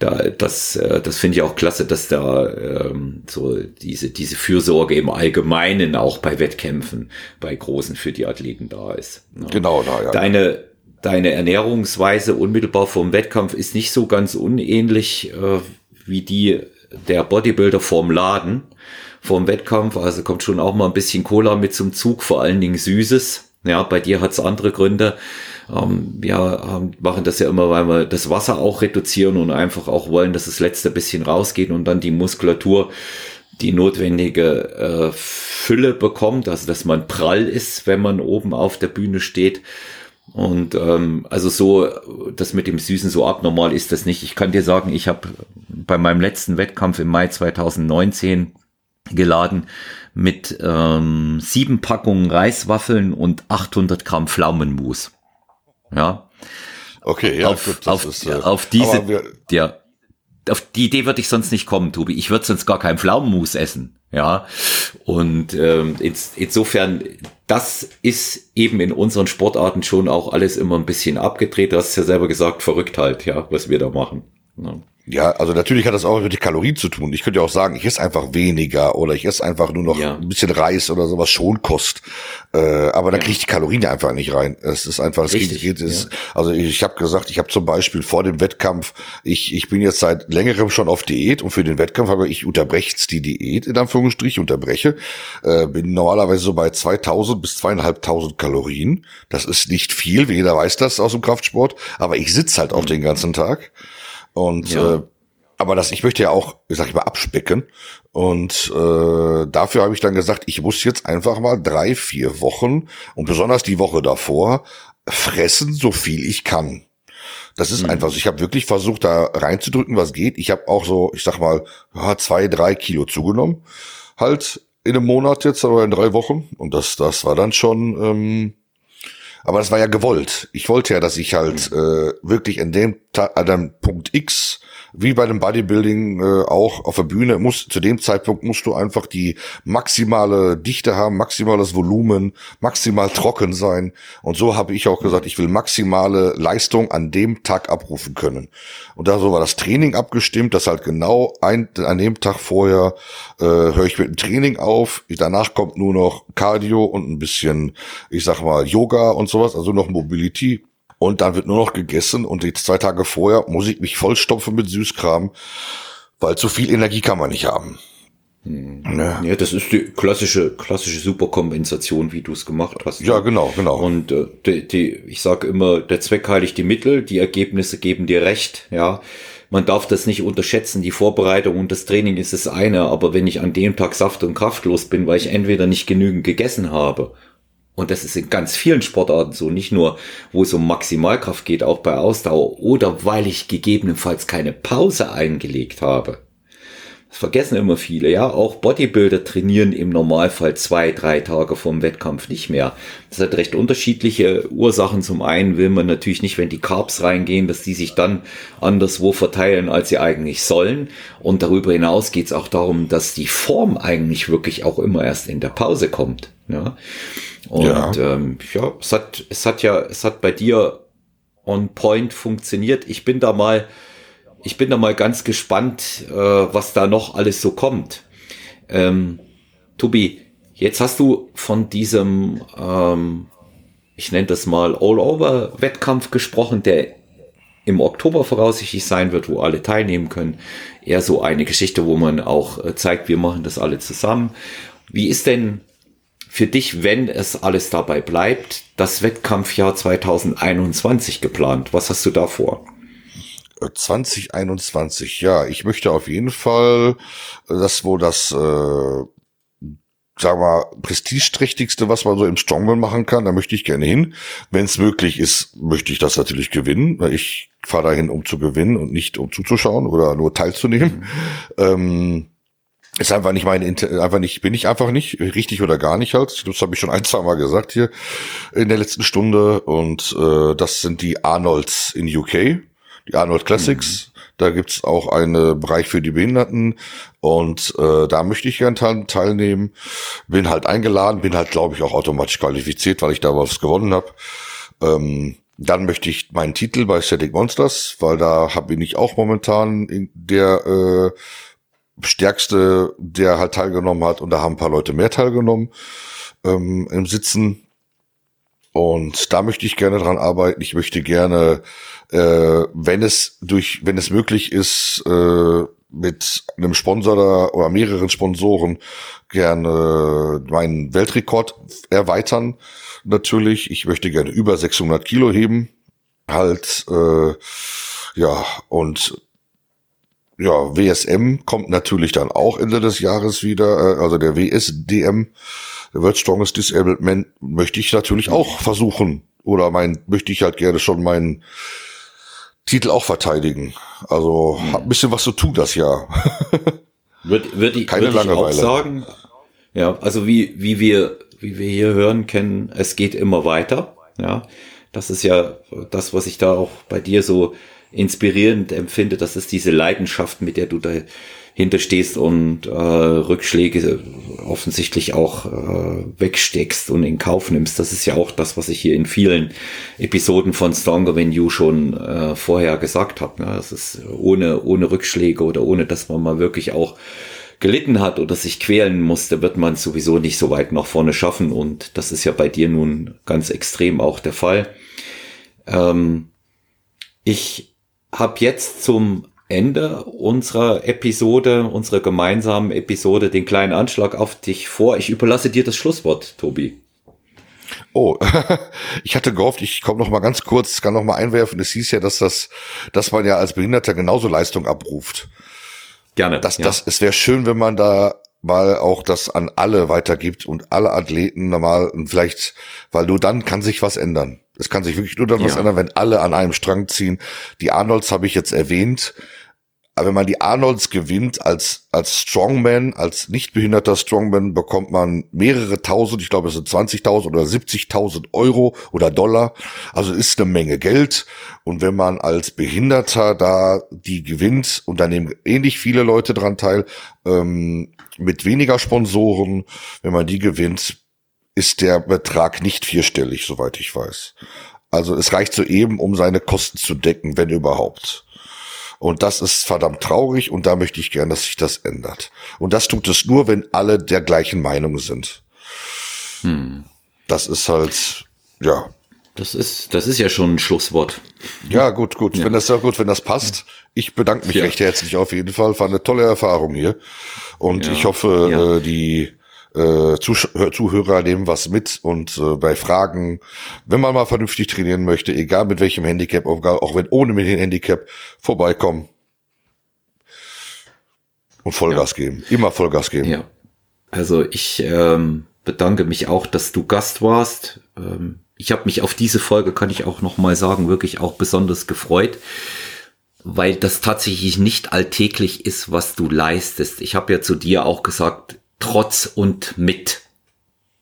da, das, äh, das finde ich auch klasse, dass da ähm, so diese diese Fürsorge im Allgemeinen auch bei Wettkämpfen, bei großen für die Athleten da ist. Ja. Genau, da ja. Deine deine Ernährungsweise unmittelbar vorm Wettkampf ist nicht so ganz unähnlich äh, wie die der Bodybuilder vorm Laden, vorm Wettkampf. Also kommt schon auch mal ein bisschen Cola mit zum Zug, vor allen Dingen Süßes. Ja, bei dir hat es andere Gründe. Ähm, wir ähm, machen das ja immer, weil wir das Wasser auch reduzieren und einfach auch wollen, dass das letzte bisschen rausgeht und dann die Muskulatur die notwendige äh, Fülle bekommt, also dass man prall ist, wenn man oben auf der Bühne steht. Und ähm, also so, das mit dem Süßen so abnormal ist das nicht. Ich kann dir sagen, ich habe bei meinem letzten Wettkampf im Mai 2019 geladen mit ähm, sieben Packungen Reiswaffeln und 800 Gramm Pflaumenmus. Ja. Okay, ja, auf, gut, auf, ist, äh, auf diese, wir, ja, auf die Idee würde ich sonst nicht kommen, Tobi. Ich würde sonst gar keinen Pflaumenmus essen. Ja, und ähm, ins, insofern, das ist eben in unseren Sportarten schon auch alles immer ein bisschen abgedreht. Du hast es ja selber gesagt, verrückt halt, ja, was wir da machen. Ja. Ja, also natürlich hat das auch mit den Kalorien zu tun. Ich könnte ja auch sagen, ich esse einfach weniger oder ich esse einfach nur noch ja. ein bisschen Reis oder sowas Schonkost. Äh, aber dann ja. kriege ich die Kalorien einfach nicht rein. Es ist einfach, es Richtig, geht, es, ja. also ich, ich habe gesagt, ich habe zum Beispiel vor dem Wettkampf, ich, ich bin jetzt seit längerem schon auf Diät und für den Wettkampf aber ich unterbreche die Diät in Anführungsstrichen, unterbreche, äh, bin normalerweise so bei 2000 bis zweieinhalbtausend Kalorien. Das ist nicht viel, wie jeder weiß das aus dem Kraftsport, aber ich sitze halt auch mhm. den ganzen Tag. Und ja. äh, aber das, ich möchte ja auch, sag ich mal, abspecken. Und äh, dafür habe ich dann gesagt, ich muss jetzt einfach mal drei, vier Wochen und besonders die Woche davor fressen, so viel ich kann. Das ist mhm. einfach so. Ich habe wirklich versucht, da reinzudrücken, was geht. Ich habe auch so, ich sag mal, zwei, drei Kilo zugenommen. Halt in einem Monat jetzt, aber in drei Wochen. Und das, das war dann schon, ähm, aber das war ja gewollt. Ich wollte ja, dass ich halt mhm. äh, wirklich in dem, an dem Punkt X wie bei dem Bodybuilding äh, auch auf der Bühne. Muss zu dem Zeitpunkt musst du einfach die maximale Dichte haben, maximales Volumen, maximal trocken sein. Und so habe ich auch gesagt, ich will maximale Leistung an dem Tag abrufen können. Und da so war das Training abgestimmt, dass halt genau ein, an dem Tag vorher äh, höre ich mit dem Training auf, danach kommt nur noch Cardio und ein bisschen, ich sag mal Yoga und sowas, also noch Mobility und dann wird nur noch gegessen und die zwei Tage vorher muss ich mich vollstopfen mit Süßkram, weil zu viel Energie kann man nicht haben. Hm. Ja. ja, das ist die klassische, klassische Superkompensation, wie du es gemacht hast. Ja, genau, genau. Und äh, die, die, ich sage immer, der Zweck heiligt die Mittel, die Ergebnisse geben dir recht, ja. Man darf das nicht unterschätzen, die Vorbereitung und das Training ist das eine, aber wenn ich an dem Tag saft und kraftlos bin, weil ich entweder nicht genügend gegessen habe und das ist in ganz vielen Sportarten so, nicht nur, wo es um Maximalkraft geht, auch bei Ausdauer oder weil ich gegebenenfalls keine Pause eingelegt habe. Das vergessen immer viele, ja. Auch Bodybuilder trainieren im Normalfall zwei, drei Tage vorm Wettkampf nicht mehr. Das hat recht unterschiedliche Ursachen. Zum einen will man natürlich nicht, wenn die Carbs reingehen, dass die sich dann anderswo verteilen, als sie eigentlich sollen. Und darüber hinaus geht es auch darum, dass die Form eigentlich wirklich auch immer erst in der Pause kommt. Ja. Und ja, ähm, ja es, hat, es hat ja, es hat bei dir on point funktioniert. Ich bin da mal, ich bin da mal ganz gespannt, äh, was da noch alles so kommt. Ähm, Tobi, jetzt hast du von diesem, ähm, ich nenne das mal All-Over-Wettkampf gesprochen, der im Oktober voraussichtlich sein wird, wo alle teilnehmen können. Eher so eine Geschichte, wo man auch äh, zeigt, wir machen das alle zusammen. Wie ist denn für dich, wenn es alles dabei bleibt, das Wettkampfjahr 2021 geplant? Was hast du da vor? 2021, ja, ich möchte auf jeden Fall, das wo das, äh, sagen wir, prestigeträchtigste, was man so im Strongman machen kann, da möchte ich gerne hin. Wenn es möglich ist, möchte ich das natürlich gewinnen, ich fahre dahin, um zu gewinnen und nicht um zuzuschauen oder nur teilzunehmen. Mhm. Ähm, ist einfach nicht meine, einfach nicht, bin ich einfach nicht, richtig oder gar nicht halt. Das habe ich schon ein, zwei Mal gesagt hier in der letzten Stunde. Und äh, das sind die Arnolds in UK, die Arnold Classics. Mhm. Da gibt's auch einen Bereich für die Behinderten und äh, da möchte ich gern teilnehmen. Bin halt eingeladen, bin halt, glaube ich, auch automatisch qualifiziert, weil ich da was gewonnen habe. Ähm, dann möchte ich meinen Titel bei Static Monsters, weil da hab, bin ich auch momentan in der äh, stärkste, der halt teilgenommen hat und da haben ein paar Leute mehr teilgenommen ähm, im Sitzen. Und da möchte ich gerne dran arbeiten. Ich möchte gerne, äh, wenn es durch, wenn es möglich ist, äh, mit einem Sponsor oder mehreren Sponsoren gerne meinen Weltrekord erweitern. Natürlich, ich möchte gerne über 600 Kilo heben. Halt, äh, ja, und ja, WSM kommt natürlich dann auch Ende des Jahres wieder, äh, also der WSDM, der World Strongest Disabled Man, möchte ich natürlich auch versuchen. Oder mein, möchte ich halt gerne schon meinen Titel auch verteidigen. Also hm. hat ein bisschen was zu tun das Jahr. Würde würd ich, Keine würd Langeweile. ich auch sagen. Ja, also wie, wie wir, wie wir hier hören können, es geht immer weiter. Ja, das ist ja das, was ich da auch bei dir so inspirierend empfinde. Das ist diese Leidenschaft, mit der du dahinter stehst und äh, Rückschläge offensichtlich auch äh, wegsteckst und in Kauf nimmst. Das ist ja auch das, was ich hier in vielen Episoden von Stronger Than You schon äh, vorher gesagt habe. Ne? Das ist ohne, ohne Rückschläge oder ohne, dass man mal wirklich auch gelitten hat oder sich quälen musste, wird man sowieso nicht so weit nach vorne schaffen. Und das ist ja bei dir nun ganz extrem auch der Fall. Ähm, ich habe jetzt zum Ende unserer Episode, unserer gemeinsamen Episode, den kleinen Anschlag auf dich vor. Ich überlasse dir das Schlusswort, Tobi. Oh, ich hatte gehofft, ich komme noch mal ganz kurz, kann noch mal einwerfen. Es hieß ja, dass das, dass man ja als Behinderter genauso Leistung abruft. Gerne. Das, ja. das, es wäre schön, wenn man da mal auch das an alle weitergibt und alle Athleten normal und vielleicht, weil nur dann kann sich was ändern. Es kann sich wirklich nur dann ja. was ändern, wenn alle an einem Strang ziehen. Die Arnolds habe ich jetzt erwähnt. Wenn man die Arnolds gewinnt als, als Strongman, als nicht behinderter Strongman, bekommt man mehrere tausend, ich glaube es sind 20.000 oder 70.000 Euro oder Dollar. Also ist eine Menge Geld. Und wenn man als Behinderter da die gewinnt, und da nehmen ähnlich viele Leute dran teil, ähm, mit weniger Sponsoren, wenn man die gewinnt, ist der Betrag nicht vierstellig, soweit ich weiß. Also es reicht so eben, um seine Kosten zu decken, wenn überhaupt. Und das ist verdammt traurig und da möchte ich gern, dass sich das ändert. Und das tut es nur, wenn alle der gleichen Meinung sind. Hm. Das ist halt, ja. Das ist, das ist ja schon ein Schlusswort. Ja, gut, gut. Ja. Wenn das gut, wenn das passt. Ich bedanke mich ja. recht herzlich auf jeden Fall. War eine tolle Erfahrung hier. Und ja. ich hoffe, äh, die äh, Zuhörer nehmen was mit und äh, bei Fragen, wenn man mal vernünftig trainieren möchte, egal mit welchem Handicap, auch wenn ohne mit dem Handicap, vorbeikommen und Vollgas ja. geben. Immer Vollgas geben. Ja. Also ich ähm, bedanke mich auch, dass du Gast warst. Ähm, ich habe mich auf diese Folge, kann ich auch noch mal sagen, wirklich auch besonders gefreut weil das tatsächlich nicht alltäglich ist, was du leistest. Ich habe ja zu dir auch gesagt, trotz und mit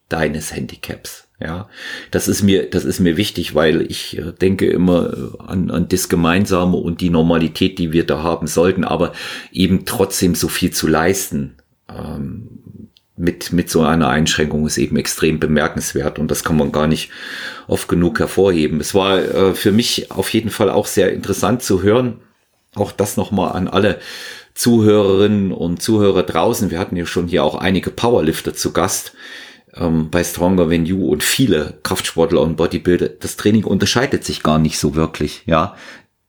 deines Handicaps. Ja, das ist mir, das ist mir wichtig, weil ich äh, denke immer äh, an, an das Gemeinsame und die Normalität, die wir da haben sollten, aber eben trotzdem so viel zu leisten. Ähm, mit, mit so einer Einschränkung ist eben extrem bemerkenswert und das kann man gar nicht oft genug hervorheben. Es war äh, für mich auf jeden Fall auch sehr interessant zu hören. Auch das nochmal an alle Zuhörerinnen und Zuhörer draußen. Wir hatten ja schon hier auch einige Powerlifter zu Gast ähm, bei Stronger Than You und viele Kraftsportler und Bodybuilder. Das Training unterscheidet sich gar nicht so wirklich, ja.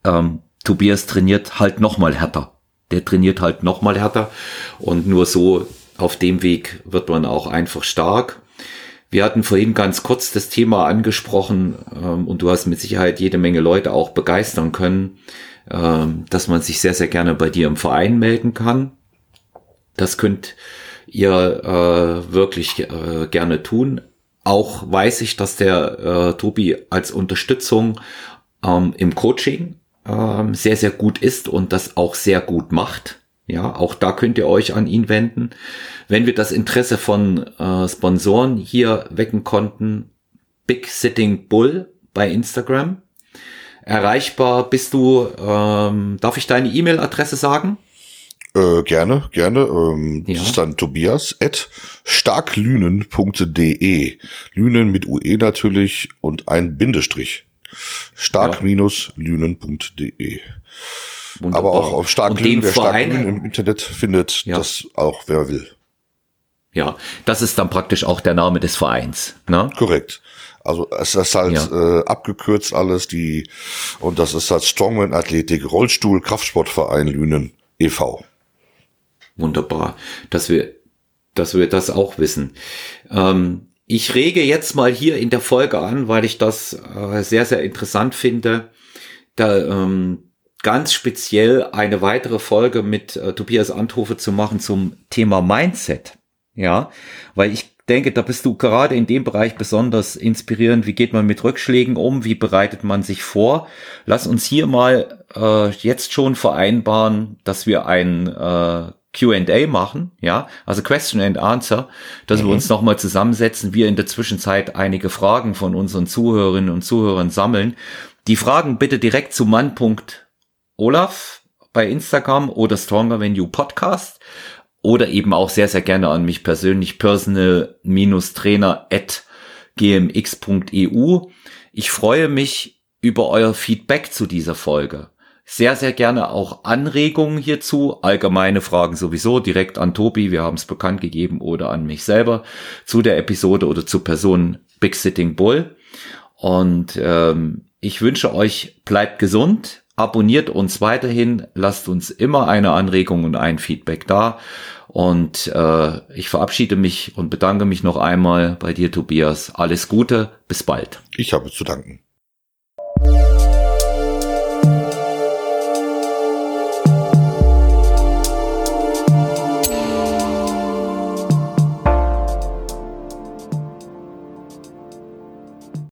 Ähm, Tobias trainiert halt noch mal härter. Der trainiert halt noch mal härter und nur so auf dem Weg wird man auch einfach stark. Wir hatten vorhin ganz kurz das Thema angesprochen ähm, und du hast mit Sicherheit jede Menge Leute auch begeistern können dass man sich sehr, sehr gerne bei dir im Verein melden kann. Das könnt ihr äh, wirklich äh, gerne tun. Auch weiß ich, dass der äh, Tobi als Unterstützung ähm, im Coaching ähm, sehr, sehr gut ist und das auch sehr gut macht. Ja, auch da könnt ihr euch an ihn wenden. Wenn wir das Interesse von äh, Sponsoren hier wecken konnten, Big Sitting Bull bei Instagram erreichbar bist du. Ähm, darf ich deine E-Mail-Adresse sagen? Äh, gerne, gerne. Ähm, ja. Das ist dann Tobias at starklünen.de. Lünen mit UE natürlich und ein Bindestrich. Stark-lünen.de. Aber auch auf Starklünen, wer Starklünen im Internet findet, ja. das auch wer will. Ja, das ist dann praktisch auch der Name des Vereins. Ne? Korrekt. Also es ist halt ja. äh, abgekürzt alles, die und das ist halt Strongman Athletik Rollstuhl Kraftsportverein Lünen e.V. Wunderbar, dass wir, dass wir das auch wissen. Ähm, ich rege jetzt mal hier in der Folge an, weil ich das äh, sehr, sehr interessant finde, da ähm, ganz speziell eine weitere Folge mit äh, Tobias Anthofe zu machen zum Thema Mindset. Ja, weil ich denke, da bist du gerade in dem Bereich besonders inspirierend. Wie geht man mit Rückschlägen um? Wie bereitet man sich vor? Lass uns hier mal äh, jetzt schon vereinbaren, dass wir ein äh, Q&A machen, ja, also Question and Answer, dass mhm. wir uns nochmal zusammensetzen, wir in der Zwischenzeit einige Fragen von unseren Zuhörerinnen und Zuhörern sammeln. Die Fragen bitte direkt zu mann.olaf bei Instagram oder Stronger You Podcast oder eben auch sehr, sehr gerne an mich persönlich personal-trainer at gmx.eu. Ich freue mich über euer Feedback zu dieser Folge. Sehr, sehr gerne auch Anregungen hierzu, allgemeine Fragen sowieso direkt an Tobi, wir haben es bekannt gegeben, oder an mich selber zu der Episode oder zu Person Big Sitting Bull. Und ähm, ich wünsche euch, bleibt gesund, Abonniert uns weiterhin, lasst uns immer eine Anregung und ein Feedback da. Und äh, ich verabschiede mich und bedanke mich noch einmal bei dir, Tobias. Alles Gute, bis bald. Ich habe zu danken.